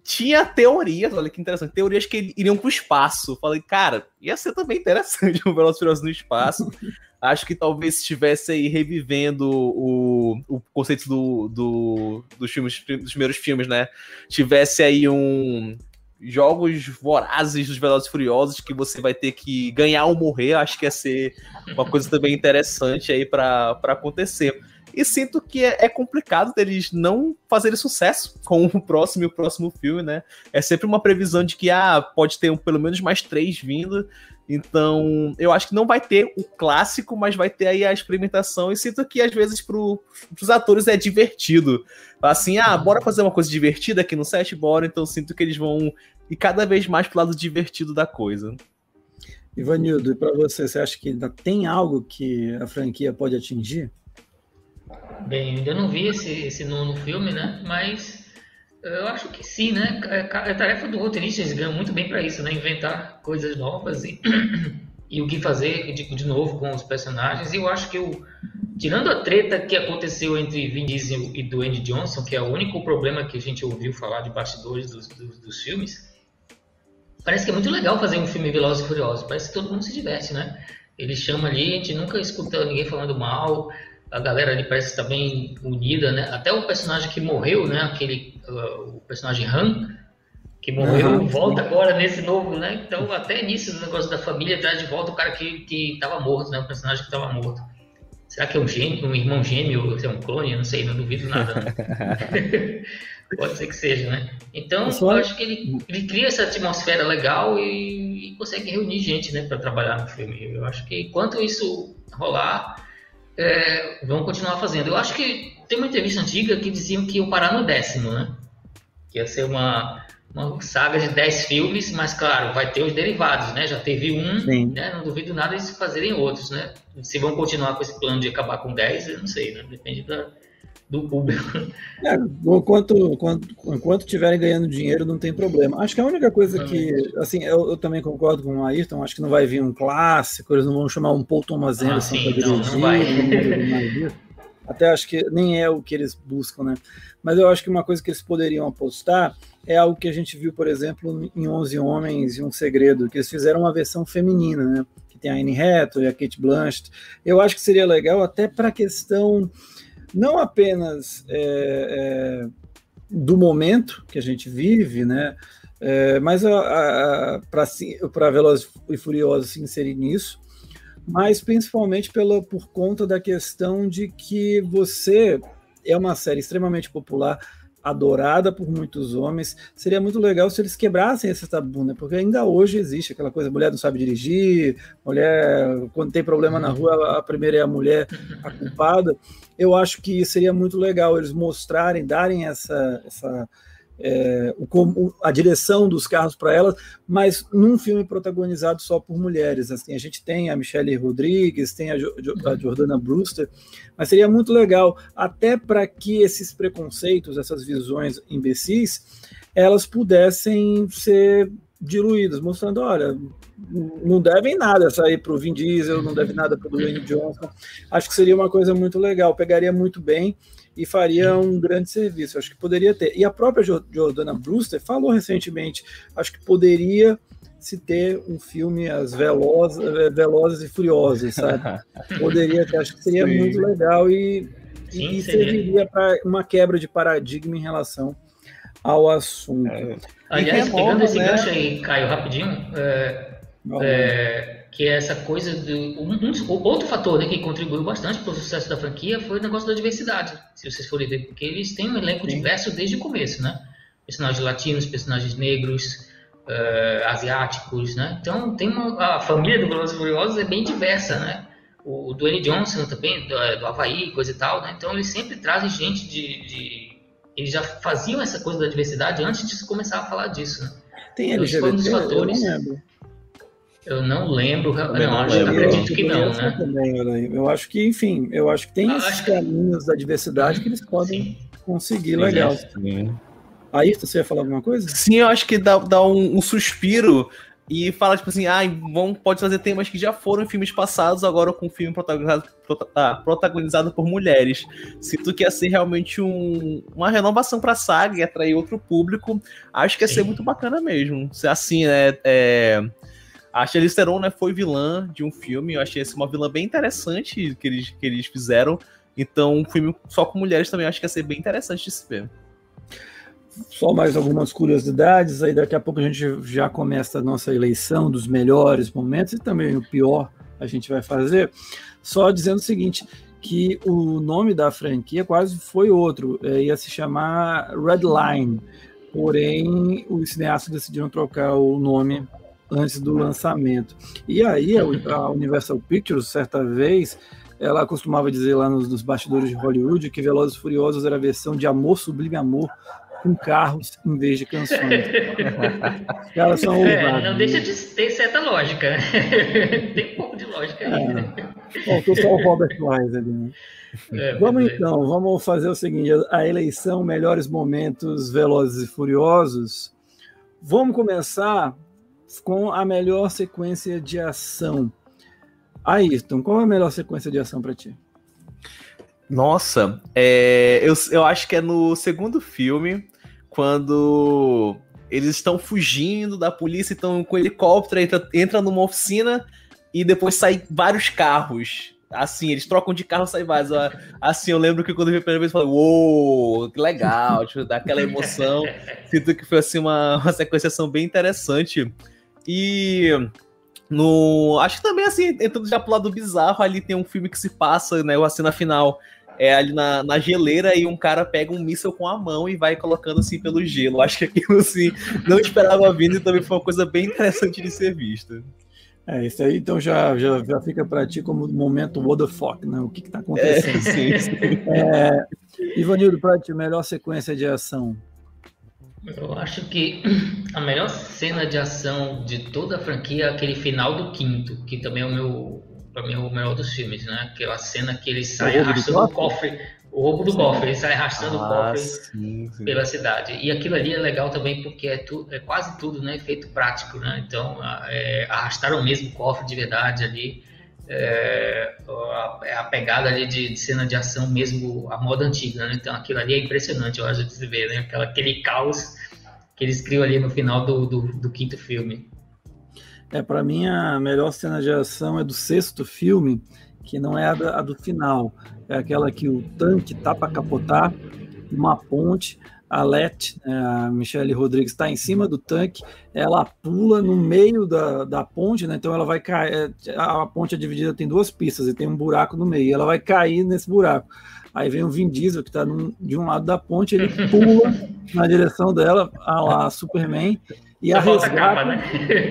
Tinha teorias, olha que interessante, teorias que iriam pro espaço. Falei, cara, ia ser também interessante (laughs) um Velozes Furiosos no espaço. Acho que talvez estivesse aí revivendo o, o conceito do, do, dos, filmes, dos primeiros filmes, né? Tivesse aí um, jogos vorazes dos Velozes Furiosos que você vai ter que ganhar ou morrer, acho que ia ser uma coisa também interessante aí para acontecer. E sinto que é, é, complicado deles não fazerem sucesso com o próximo e o próximo filme, né? É sempre uma previsão de que ah, pode ter um, pelo menos mais três vindo. Então, eu acho que não vai ter o clássico, mas vai ter aí a experimentação. E sinto que às vezes para os atores é divertido. Assim, ah, bora fazer uma coisa divertida aqui no set, bora. Então, sinto que eles vão ir cada vez mais pro lado divertido da coisa. Ivanildo, e para você, você acha que ainda tem algo que a franquia pode atingir? Bem, ainda não vi esse, esse nono filme, né? Mas eu acho que sim, né? É, é tarefa do roteirista, eles ganham muito bem para isso, né? Inventar coisas novas e, (clears throat) e o que fazer de, de novo com os personagens. E eu acho que o, tirando a treta que aconteceu entre Vin Diesel e Dwayne Johnson, que é o único problema que a gente ouviu falar de bastidores dos, dos, dos filmes, parece que é muito legal fazer um filme Velozes e Furiosos. Parece que todo mundo se diverte, né? Ele chama ali, a gente nunca escuta ninguém falando mal a galera ali parece estar bem unida, né? Até o personagem que morreu, né? Aquele, o personagem Han, que morreu, uhum. volta agora nesse novo, né? Então, até nisso, o negócio da família traz de volta o cara que, que tava morto, né? O personagem que estava morto. Será que é um gêmeo, um irmão gêmeo, ou é um clone? Eu não sei, não duvido nada. Né? (laughs) Pode ser que seja, né? Então, eu acho que ele, ele cria essa atmosfera legal e, e consegue reunir gente, né, para trabalhar no filme. Eu acho que enquanto isso rolar, é, vão continuar fazendo. Eu acho que tem uma entrevista antiga que diziam que iam parar no décimo, né? Que ia ser uma, uma saga de 10 filmes, mas claro, vai ter os derivados, né? Já teve um, né? Não duvido nada eles fazerem outros, né? Se vão continuar com esse plano de acabar com 10, eu não sei, né? Depende da, do público. É, enquanto, enquanto, enquanto tiverem ganhando dinheiro, não tem problema. Acho que a única coisa que, assim, eu, eu, também concordo com o Ayrton, acho que não vai vir um clássico, eles não vão chamar um Paul Thomas Anderson ah, sim, para dirigir. Não, não vai. Até acho que nem é o que eles buscam, né? Mas eu acho que uma coisa que eles poderiam apostar é algo que a gente viu, por exemplo, em 11 Homens e um Segredo, que eles fizeram uma versão feminina, né? Que tem a Anne Hathaway, a Kate Blanchett. Eu acho que seria legal até para a questão não apenas é, é, do momento que a gente vive, né? É, mas para Velozes e Furiosos se inserir nisso, mas principalmente pela, por conta da questão de que você é uma série extremamente popular, adorada por muitos homens. Seria muito legal se eles quebrassem esse tabu, né? Porque ainda hoje existe aquela coisa, mulher não sabe dirigir, mulher, quando tem problema na rua, a primeira é a mulher a culpada. Eu acho que seria muito legal eles mostrarem, darem essa, essa é, o, a direção dos carros para elas, mas num filme protagonizado só por mulheres. Assim, a gente tem a Michelle Rodrigues, tem a, jo, a Jordana Brewster, mas seria muito legal, até para que esses preconceitos, essas visões imbecis, elas pudessem ser diluídas, mostrando, olha, não devem nada sair para o Vin Diesel, não deve nada para o Dwayne Johnson. Acho que seria uma coisa muito legal, pegaria muito bem e faria um grande serviço. Acho que poderia ter. E a própria Jordana Brewster falou recentemente, acho que poderia se ter um filme as velozes, velozes e furiosas, sabe? (laughs) Poderia ter, acho que seria Sim. muito legal e, Sim, e serviria para uma quebra de paradigma em relação ao assunto. É. Aliás, pegando esse né? gancho aí, Caio, rapidinho, é, é, que é essa coisa de um, um, outro fator né, que contribuiu bastante para o sucesso da franquia foi o negócio da diversidade, se vocês forem ver, porque eles têm um elenco Sim. diverso desde o começo, né? Personagens latinos, personagens negros, uh, asiáticos, né? Então tem uma, a família do Velozes Furiosos é bem diversa, né? O, o Dwayne Johnson também, do, do Havaí, coisa e tal, né? Então eles sempre trazem gente de, de, Eles já faziam essa coisa da diversidade antes de começar a falar disso, né? Tem LGBT, então, um dos fatores... eu não lembro. Eu não lembro, não, não acho, acredito que não, né? Também, eu acho que, enfim, eu acho que tem eu esses caminhos da diversidade que eles podem sim. conseguir sim, legal. Sim. Aí, você ia falar alguma coisa? Sim, eu acho que dá, dá um, um suspiro e fala, tipo assim, ah, vão, pode fazer temas que já foram em filmes passados, agora com um filme protagonizado, ah, protagonizado por mulheres. Se tu quer ser realmente um, uma renovação pra saga e atrair outro público, acho que ia ser muito bacana mesmo. Assim, né? É, a Charlize Theron né, foi vilã de um filme, eu achei essa uma vilã bem interessante que eles, que eles fizeram. Então, um filme só com mulheres também acho que ia ser bem interessante de se ver. Só mais algumas curiosidades, aí daqui a pouco a gente já começa a nossa eleição dos melhores momentos e também o pior a gente vai fazer. Só dizendo o seguinte, que o nome da franquia quase foi outro, é, ia se chamar Red Line, porém os cineastas decidiram trocar o nome antes do lançamento. E aí a Universal Pictures, certa vez, ela costumava dizer lá nos, nos bastidores de Hollywood que Velozes e Furiosos era a versão de Amor Sublime Amor com carros em vez de canções. (laughs) elas são é, não deixa de ter certa lógica. (laughs) Tem um pouco de lógica aí. É. Faltou só o Robert Wise ali. Né? É, vamos é. então, vamos fazer o seguinte: a eleição Melhores Momentos Velozes e Furiosos. Vamos começar com a melhor sequência de ação. Ayrton, qual é a melhor sequência de ação para ti? Nossa, é, eu, eu acho que é no segundo filme, quando eles estão fugindo da polícia, estão com o helicóptero, entra, entra numa oficina e depois saem vários carros. Assim, eles trocam de carro, saem vários. Assim, eu lembro que quando eu vi a primeira vez, eu falei, uou, que legal, tipo, dá aquela emoção. (laughs) Sinto que foi assim uma, uma sequenciação bem interessante. E no. Acho que também, assim, entrando já pro lado bizarro, ali tem um filme que se passa, né? A cena final é ali na, na geleira e um cara pega um míssil com a mão e vai colocando assim pelo gelo. Acho que aquilo assim não esperava vindo e também foi uma coisa bem interessante de ser vista. É, isso aí então já, já, já fica para ti como momento what the fuck, né? O que está acontecendo? É, sim, sim. É, Ivanildo, para ti, melhor sequência de ação? Eu acho que a melhor cena de ação de toda a franquia é aquele final do quinto, que também é o meu para mim, é o melhor dos filmes, né? Aquela cena que ele sai arrastando o cofre, o roubo do sim. cofre, ele sai arrastando ah, o cofre sim, sim. pela cidade. E aquilo ali é legal também porque é, tu, é quase tudo, né? Efeito prático, né? Então, é, arrastaram o mesmo cofre de verdade ali. É, a, é a, pegada ali de, de, cena de ação mesmo a moda antiga, né? Então aquilo ali é impressionante, eu acho de se ver, né? Aquela, aquele caos que eles criam ali no final do, do, do quinto filme. É, para mim, a melhor cena de ação é do sexto filme, que não é a, a do final. É aquela que o tanque tá para capotar, uma ponte, a Let, né, a Michelle Rodrigues, está em cima do tanque, ela pula no meio da, da ponte, né? Então ela vai cair. É, a ponte é dividida, tem duas pistas e tem um buraco no meio. Ela vai cair nesse buraco. Aí vem o Vin Diesel, que está de um lado da ponte, ele pula na direção dela, a lá Superman, e a resgata, capa, né?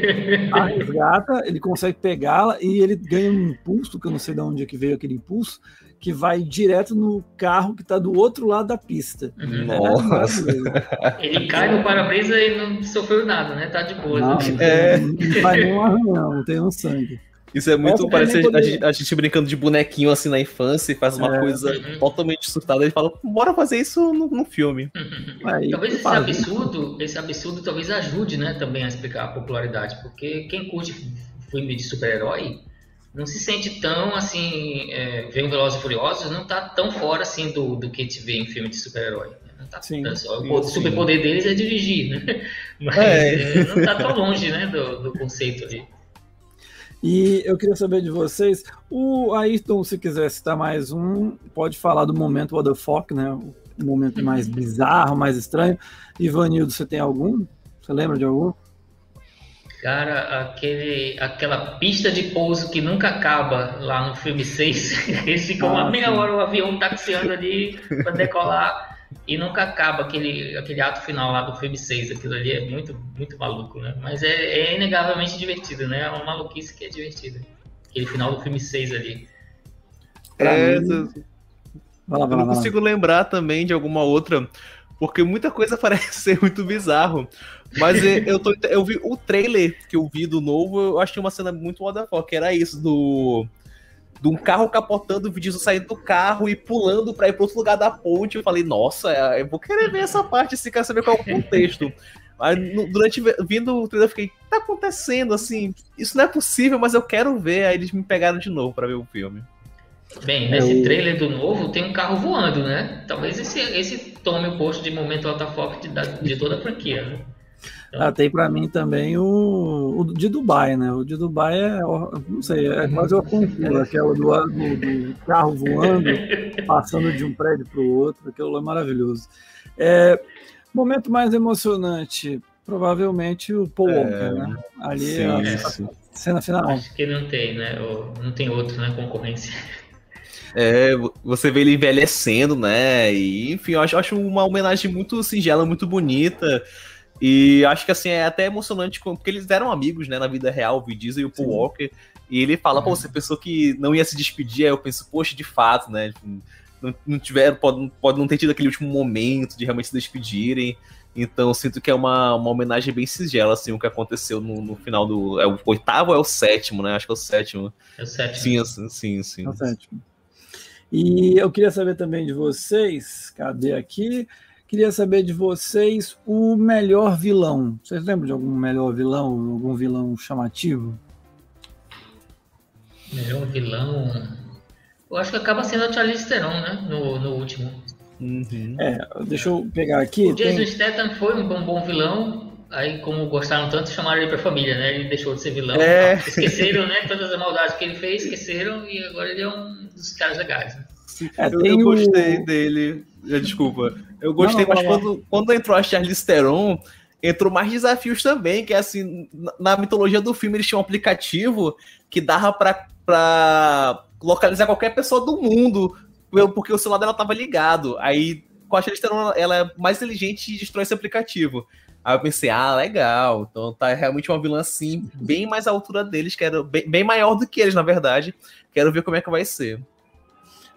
(laughs) a resgata, ele consegue pegá-la e ele ganha um impulso, que eu não sei de onde é que veio aquele impulso, que vai direto no carro que está do outro lado da pista. Uhum. Nossa. É ele cai no para-brisa e não sofreu nada, né? Tá de boa. Não, né? é... não não tem um sangue. Isso é muito. Parece a, gente, a, gente, brincando de bonequinho assim na infância e faz uma é. coisa uhum. totalmente surtada. Ele fala, bora fazer isso no, no filme. Uhum. Aí, talvez esse faz, absurdo, esse absurdo talvez ajude, né, também a explicar a popularidade. Porque quem curte filme de super-herói não se sente tão assim. É, vê um Velozes e Furiosos, não tá tão fora assim do, do que a gente vê em filme de super-herói. Tá, sim, o sim, superpoder deles é dirigir, né? (laughs) Mas é. é. não tá tão longe, né, do, do conceito ali. E eu queria saber de vocês, o Ayrton, se quiser citar mais um, pode falar do momento What the fuck, né? O momento mais bizarro, mais estranho. Ivanildo, você tem algum? Você lembra de algum? Cara, aquele, aquela pista de pouso que nunca acaba lá no filme 6. Eles ficam ah, uma meia hora o avião taxiando ali para decolar e nunca acaba aquele, aquele ato final lá do filme 6. Aquilo ali é muito, muito maluco, né? Mas é, é inegavelmente divertido, né? É uma maluquice que é divertida. Aquele final do filme 6 ali. É, mim... vai lá, vai lá, eu não consigo lembrar também de alguma outra, porque muita coisa (laughs) parece ser muito bizarro. Mas eu, tô, eu vi o trailer que eu vi do novo, eu achei uma cena muito wonderful, que era isso, do de um carro capotando, o Vin saindo do carro e pulando para ir para outro lugar da ponte. Eu falei, nossa, é, eu vou querer ver essa parte se quer saber qual é o contexto. (laughs) Aí, durante vindo o trailer, eu fiquei, tá acontecendo assim? Isso não é possível, mas eu quero ver. Aí eles me pegaram de novo para ver o filme. Bem, nesse eu... trailer do novo tem um carro voando, né? Talvez esse, esse tome o posto de momento alta-foco de, de toda a franquia, né? Ah, tem para mim também o, o, de Dubai, né? O de Dubai é, não sei, é quase uma cultura, aquela do, do, do, carro voando, (laughs) passando de um prédio para o outro, aquilo é maravilhoso. É, momento mais emocionante, provavelmente o Paul é, Walker, né? Ali sim, a, a, cena final. Acho que não tem, né? Não tem outro na né, concorrência. É, você vê ele envelhecendo, né? E, enfim, eu acho, eu acho uma homenagem muito singela, muito bonita. E acho que assim é até emocionante porque eles eram amigos, né, na vida real, o Vin Diesel e o Paul Sim. Walker. E ele fala, pô, uhum. você pensou que não ia se despedir, aí eu penso, poxa, de fato, né? Tipo, não, não tiver, pode, pode não ter tido aquele último momento de realmente se despedirem. Então eu sinto que é uma, uma homenagem bem singela, assim, o que aconteceu no, no final do. É o oitavo ou é o sétimo, né? Acho que é o sétimo. É o sétimo. Sim, assim, sim, sim. É o sétimo. E eu queria saber também de vocês, cadê aqui? Queria saber de vocês o melhor vilão. Vocês lembram de algum melhor vilão, algum vilão chamativo? Melhor vilão. Eu acho que acaba sendo o Charlize Theron, né? No, no último. Uhum. É, deixa eu pegar aqui. O Jason tem... Statham foi um bom, bom vilão. Aí, como gostaram tanto, chamaram ele pra família, né? Ele deixou de ser vilão. É. Esqueceram, né? Todas as maldades que ele fez, esqueceram. E agora ele é um dos caras legais. Né? É, eu, eu gostei o... dele. Desculpa. Eu gostei, não, não, mas quando, quando entrou a Charlize Theron, entrou mais desafios também, que é assim, na mitologia do filme eles tinham um aplicativo que dava pra, pra localizar qualquer pessoa do mundo, porque o celular dela tava ligado. Aí, com a Charlize Theron, ela é mais inteligente e destrói esse aplicativo. Aí eu pensei, ah, legal. Então tá realmente uma vilã assim, bem mais à altura deles, quero bem, bem maior do que eles, na verdade. Quero ver como é que vai ser.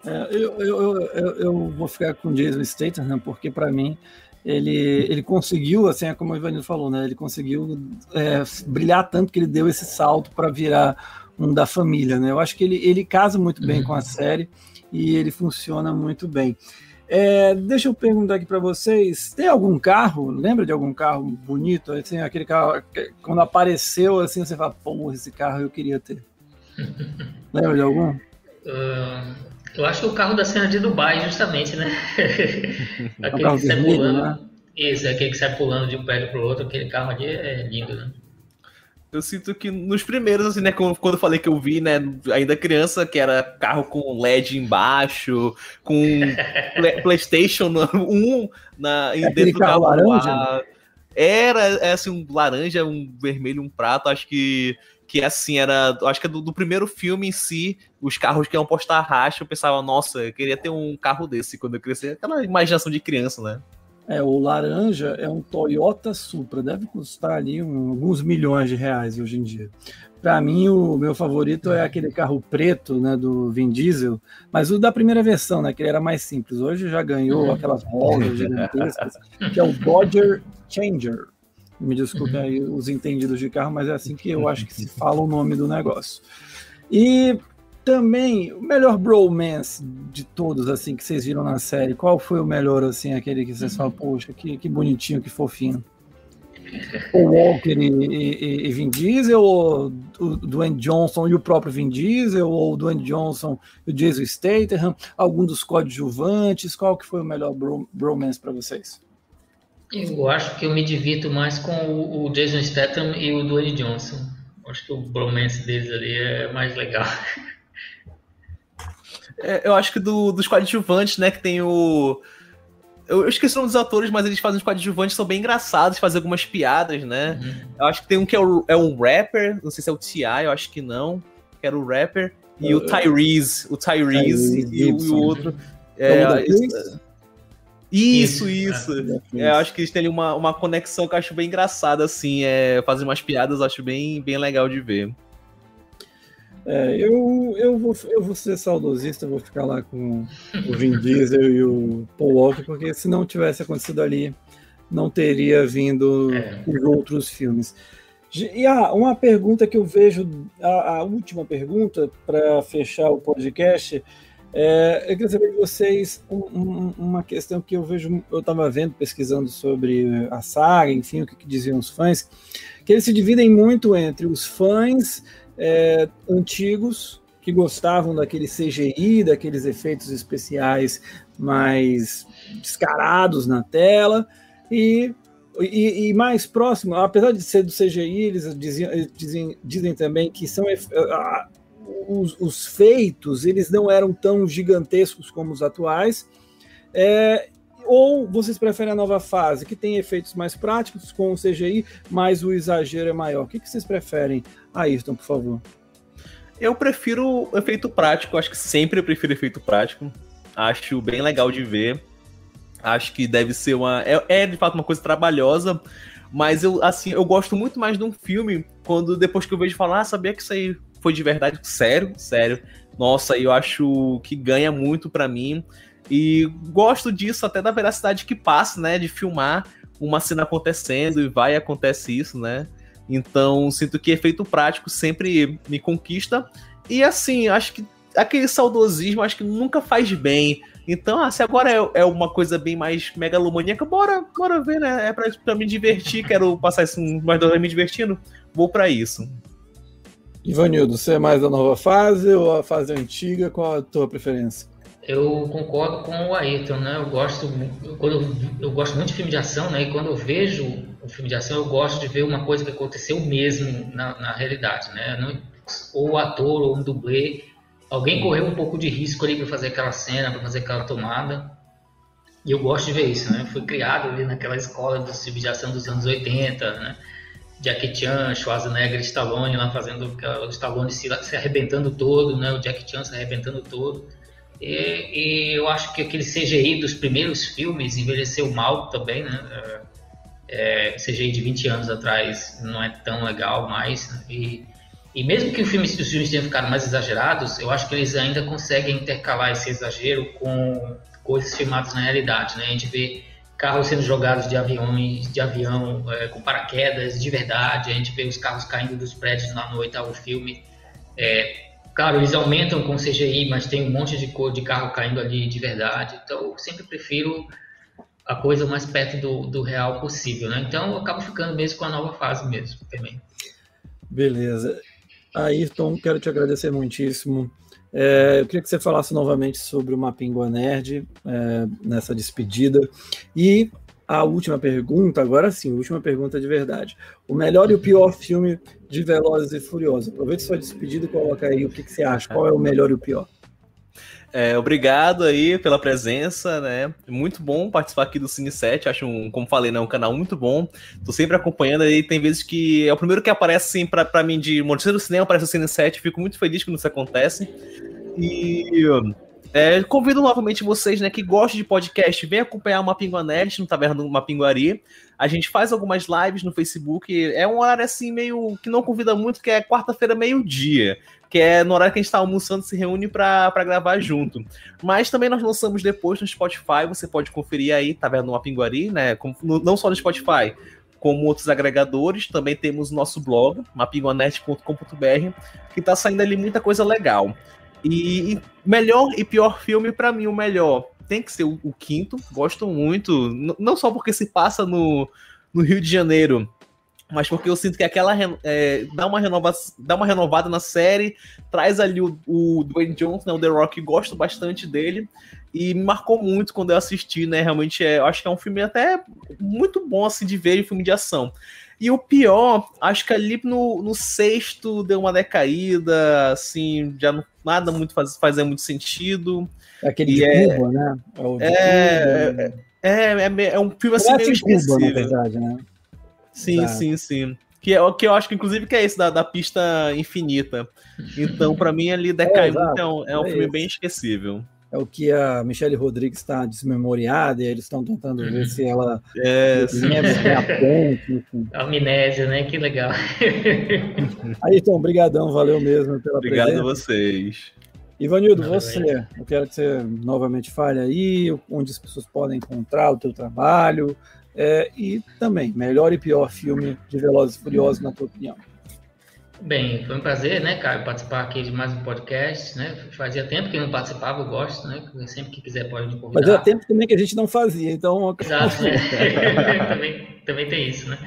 É, eu, eu, eu, eu, vou ficar com Jason Statham, né, porque para mim ele, ele conseguiu, assim, é como o Ivanildo falou, né, ele conseguiu é, brilhar tanto que ele deu esse salto para virar um da família, né? Eu acho que ele, ele casa muito bem uhum. com a série e ele funciona muito bem. É, deixa eu perguntar aqui para vocês: tem algum carro? Lembra de algum carro bonito? Assim, aquele carro que, quando apareceu, assim, você fala, pô, esse carro eu queria ter. (laughs) Lembra de algum? Uh, eu acho que o carro da cena de Dubai, justamente, né? (laughs) aquele que sai pulando. Né? Isso, aquele que sai pulando de um prédio pro outro, aquele carro ali é lindo, né? Eu sinto que nos primeiros, assim, né, quando eu falei que eu vi, né, ainda criança, que era carro com LED embaixo, com (laughs) PlayStation 1 na, é dentro do carro laranja. Né? Era, é, assim, um laranja, um vermelho, um prato, acho que que assim era, acho que é do, do, primeiro filme em si, os carros que iam postar racha, eu pensava, nossa, eu queria ter um carro desse quando eu crescer, aquela imaginação de criança, né? É, o laranja é um Toyota Supra, deve custar ali um, alguns milhões de reais hoje em dia. Para mim, o meu favorito é aquele carro preto, né, do Vin Diesel, mas o da primeira versão, né, que ele era mais simples. Hoje já ganhou uhum. aquelas rodas gigantescas, que é o Dodger Changer. Me desculpe uhum. aí os entendidos de carro, mas é assim que eu acho que se fala o nome do negócio. E também, o melhor bromance de todos, assim, que vocês viram na série, qual foi o melhor, assim, aquele que vocês falam, poxa, que, que bonitinho, que fofinho? O Walker e, e, e, Vin Diesel, ou o Dwayne Johnson e o próprio Vin Diesel, ou o Dwayne Johnson e o Jason Statham, algum dos coadjuvantes, qual que foi o melhor bro bromance para vocês? Eu acho que eu me divirto mais com o, o Jason Statham e o Dwayne Johnson. Acho que o bromance deles ali é mais legal. É, eu acho que do, dos coadjuvantes, né, que tem o. Eu esqueci o nome dos atores, mas eles fazem os coadjuvantes, são bem engraçados, fazem algumas piadas, né? Uhum. Eu acho que tem um que é, o, é um rapper, não sei se é o T.I., eu acho que não, que era o rapper, e o Tyrese, o Tyrese, Tyrese e, o, e, o outro. É, isso, isso. É, é, eu acho que eles têm ali uma, uma conexão que eu acho bem engraçada, assim. É, fazer umas piadas, acho bem, bem legal de ver. É, eu, eu, vou, eu vou ser saudosista, vou ficar lá com o Vin Diesel e o Paul Walker, porque se não tivesse acontecido ali, não teria vindo é. os outros filmes. E ah, uma pergunta que eu vejo, a, a última pergunta, para fechar o podcast, é, eu queria saber de vocês um, um, uma questão que eu vejo, eu estava vendo, pesquisando sobre a saga, enfim, o que, que diziam os fãs, que eles se dividem muito entre os fãs é, antigos que gostavam daquele CGI, daqueles efeitos especiais mais descarados na tela, e, e, e mais próximo, apesar de ser do CGI, eles dizem, dizem, dizem também que são os, os, feitos, eles não eram tão gigantescos como os atuais, é, ou vocês preferem a nova fase, que tem efeitos mais práticos com o CGI, mas o exagero é maior? O que, que vocês preferem? Ayrton, por favor. Eu prefiro efeito prático, acho que sempre eu prefiro efeito prático. Acho bem legal de ver. Acho que deve ser uma. É, é, de fato uma coisa trabalhosa, mas eu assim, eu gosto muito mais de um filme quando depois que eu vejo falar, ah, sabia que isso aí foi de verdade? Sério, sério. Nossa, eu acho que ganha muito para mim. E gosto disso até da veracidade que passa, né? De filmar uma cena acontecendo e vai e acontece isso, né? Então, sinto que efeito prático sempre me conquista. E assim, acho que aquele saudosismo acho que nunca faz bem. Então, ah, se agora é, é, uma coisa bem mais megalomaníaca, bora, bora ver, né? É pra, pra me divertir, quero passar isso mais dois me divertindo, vou para isso. Ivanildo, você é mais da nova fase ou a fase antiga? Qual a tua preferência? eu concordo com o Ayrton, né? Eu gosto, quando eu, eu, gosto muito de filme de ação, né? E quando eu vejo um filme de ação, eu gosto de ver uma coisa que aconteceu mesmo na, na realidade, né? Não, ou o ator ou um dublê, alguém correu um pouco de risco ali para fazer aquela cena, para fazer aquela tomada. E eu gosto de ver isso, né? Fui criado ali naquela escola de filme de ação dos anos 80, né? Jackie Chan, Schwarzenegger, Stallone lá fazendo o Stallone se, se arrebentando todo, né? O Jackie Chan se arrebentando todo. E, e, eu acho que aquele CGI dos primeiros filmes envelheceu mal também, né? É, é CGI de 20 anos atrás não é tão legal mais. Né? E, e mesmo que filme, os filmes tenham ficado mais exagerados, eu acho que eles ainda conseguem intercalar esse exagero com coisas filmadas na realidade, né? A gente vê carros sendo jogados de aviões, de avião é, com paraquedas de verdade, a gente vê os carros caindo dos prédios lá no oitavo filme. É, Claro, eles aumentam com CGI, mas tem um monte de cor de carro caindo ali de verdade. Então, eu sempre prefiro a coisa mais perto do, do real possível, né? Então, eu acabo ficando mesmo com a nova fase mesmo também. Beleza. Ayrton, quero te agradecer muitíssimo. É, eu queria que você falasse novamente sobre o Mapingua Nerd é, nessa despedida. E a última pergunta, agora sim, última pergunta de verdade. O melhor e o pior filme de Velozes e Furiosos. Aproveite sua despedida e coloca aí o que, que você acha. Qual é o melhor e o pior? É, obrigado aí pela presença, né? Muito bom participar aqui do Cine 7. Acho, um, como falei, né, um canal muito bom. Tô sempre acompanhando aí. Tem vezes que é o primeiro que aparece, assim, pra mim, de Monteiro do Cinema, aparece o Cine 7. Fico muito feliz quando isso acontece. E é, convido novamente vocês, né, que gostam de podcast, vem acompanhar uma Pinguanete no Taverna Mapinguari. A gente faz algumas lives no Facebook. É um horário assim meio que não convida muito, que é quarta-feira meio-dia, que é no horário que a gente está almoçando se reúne para gravar junto. Mas também nós lançamos depois no Spotify, você pode conferir aí Taverna Mapinguari, né, não só no Spotify, como outros agregadores. Também temos nosso blog, mapinguanet.com.br, que está saindo ali muita coisa legal. E melhor e pior filme, para mim, o melhor tem que ser o, o quinto. Gosto muito, não só porque se passa no, no Rio de Janeiro, mas porque eu sinto que aquela é, dá, uma renova, dá uma renovada na série, traz ali o, o Dwayne Johnson, né, o The Rock, gosto bastante dele, e me marcou muito quando eu assisti, né? Realmente é, eu acho que é um filme até muito bom assim de ver, um filme de ação. E o pior, acho que ali no, no sexto deu uma decaída, assim, já não, nada muito faz, fazia muito sentido. É aquele de é, Cuba, né? É, é, é, é, é, um filme assim meio esquecível. Cuba, na verdade, né? Sim, Exato. sim, sim. Que é o que eu acho que, inclusive, que é esse da, da pista infinita. Então, para mim, ali Decai é, é um, é um filme bem esquecível é o que a Michelle Rodrigues está desmemoriada e eles estão tentando ver uhum. se ela é, lembra é a ponte. Amnésia, né? Que legal. (laughs) Ayrton, obrigadão, valeu mesmo pela Obrigado presença. a vocês. Ivanildo, você, eu quero que você novamente fale aí onde as pessoas podem encontrar o teu trabalho é, e também melhor e pior filme de Velozes e Furiosos, na tua opinião. Bem, foi um prazer, né, Caio, participar aqui de mais um podcast, né? Fazia tempo que não participava, eu gosto, né? Sempre que quiser pode me convidar. Fazia tempo também que a gente não fazia, então... Exato, né? (laughs) também, também tem isso, né?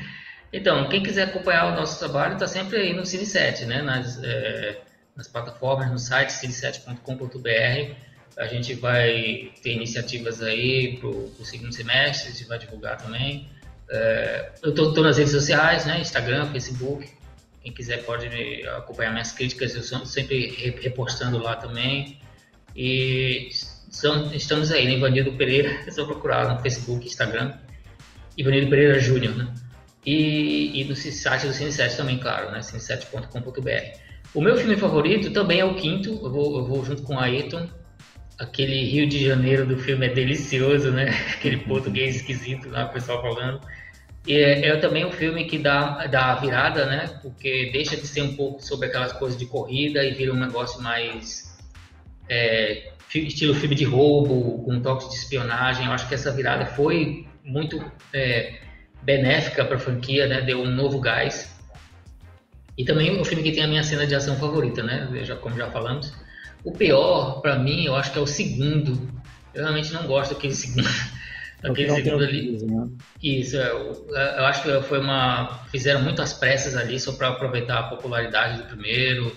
Então, quem quiser acompanhar o nosso trabalho, está sempre aí no Cine7, né? Nas, é, nas plataformas, no site cine7.com.br. A gente vai ter iniciativas aí para o segundo semestre, a gente vai divulgar também. É, eu estou nas redes sociais, né? Instagram, Facebook, quem quiser pode acompanhar minhas críticas, eu sempre repostando lá também. E estamos aí, né? Ivanildo Pereira, é só procurar no Facebook, Instagram. Ivanildo Pereira Júnior, né? E, e no site do Cine7 também, claro, né? cine7.com.br. O meu filme favorito também é o quinto, eu vou, eu vou junto com a Ayrton. Aquele Rio de Janeiro do filme é delicioso, né? (laughs) Aquele português esquisito lá, o pessoal falando. É, é, também um filme que dá, dá a virada, né? Porque deixa de ser um pouco sobre aquelas coisas de corrida e vira um negócio mais é, estilo filme de roubo, com toques de espionagem. Eu acho que essa virada foi muito é, benéfica para a franquia, né? Deu um novo gás. E também o filme que tem a minha cena de ação favorita, né? Como já falamos. O pior, para mim, eu acho que é o segundo. Eu realmente não gosto daquele segundo. (laughs) Aquele segundo ali. né? Isso, é, eu, eu, acho que foi uma. Fizeram muitas pressas ali só para aproveitar a popularidade do primeiro.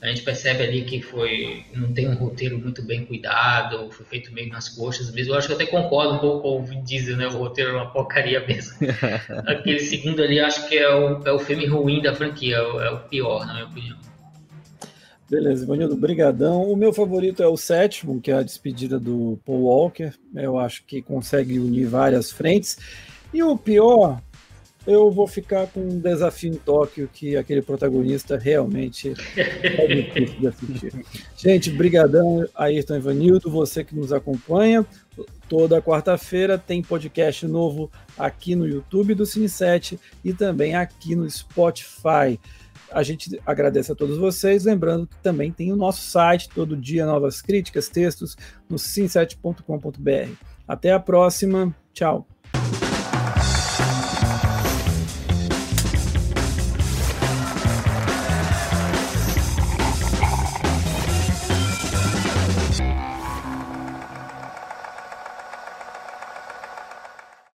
A gente percebe ali que foi não tem um roteiro muito bem cuidado, foi feito meio nas coxas mesmo. Eu acho que eu até concordo um pouco com o Vin Diesel, né? O roteiro é uma porcaria mesmo. (laughs) Aquele segundo ali, acho que é o, é o filme ruim da franquia, é o, é o pior, na minha opinião. Beleza, Ivanildo, brigadão. O meu favorito é o sétimo, que é a despedida do Paul Walker. Eu acho que consegue unir várias frentes. E o pior, eu vou ficar com um desafio em Tóquio, que aquele protagonista realmente é difícil de assistir. (laughs) Gente, brigadão, Ayrton Ivanildo, você que nos acompanha. Toda quarta-feira tem podcast novo aqui no YouTube do Cine7 e também aqui no Spotify. A gente agradece a todos vocês, lembrando que também tem o nosso site, todo dia novas críticas, textos no sim7.com.br. Até a próxima, tchau.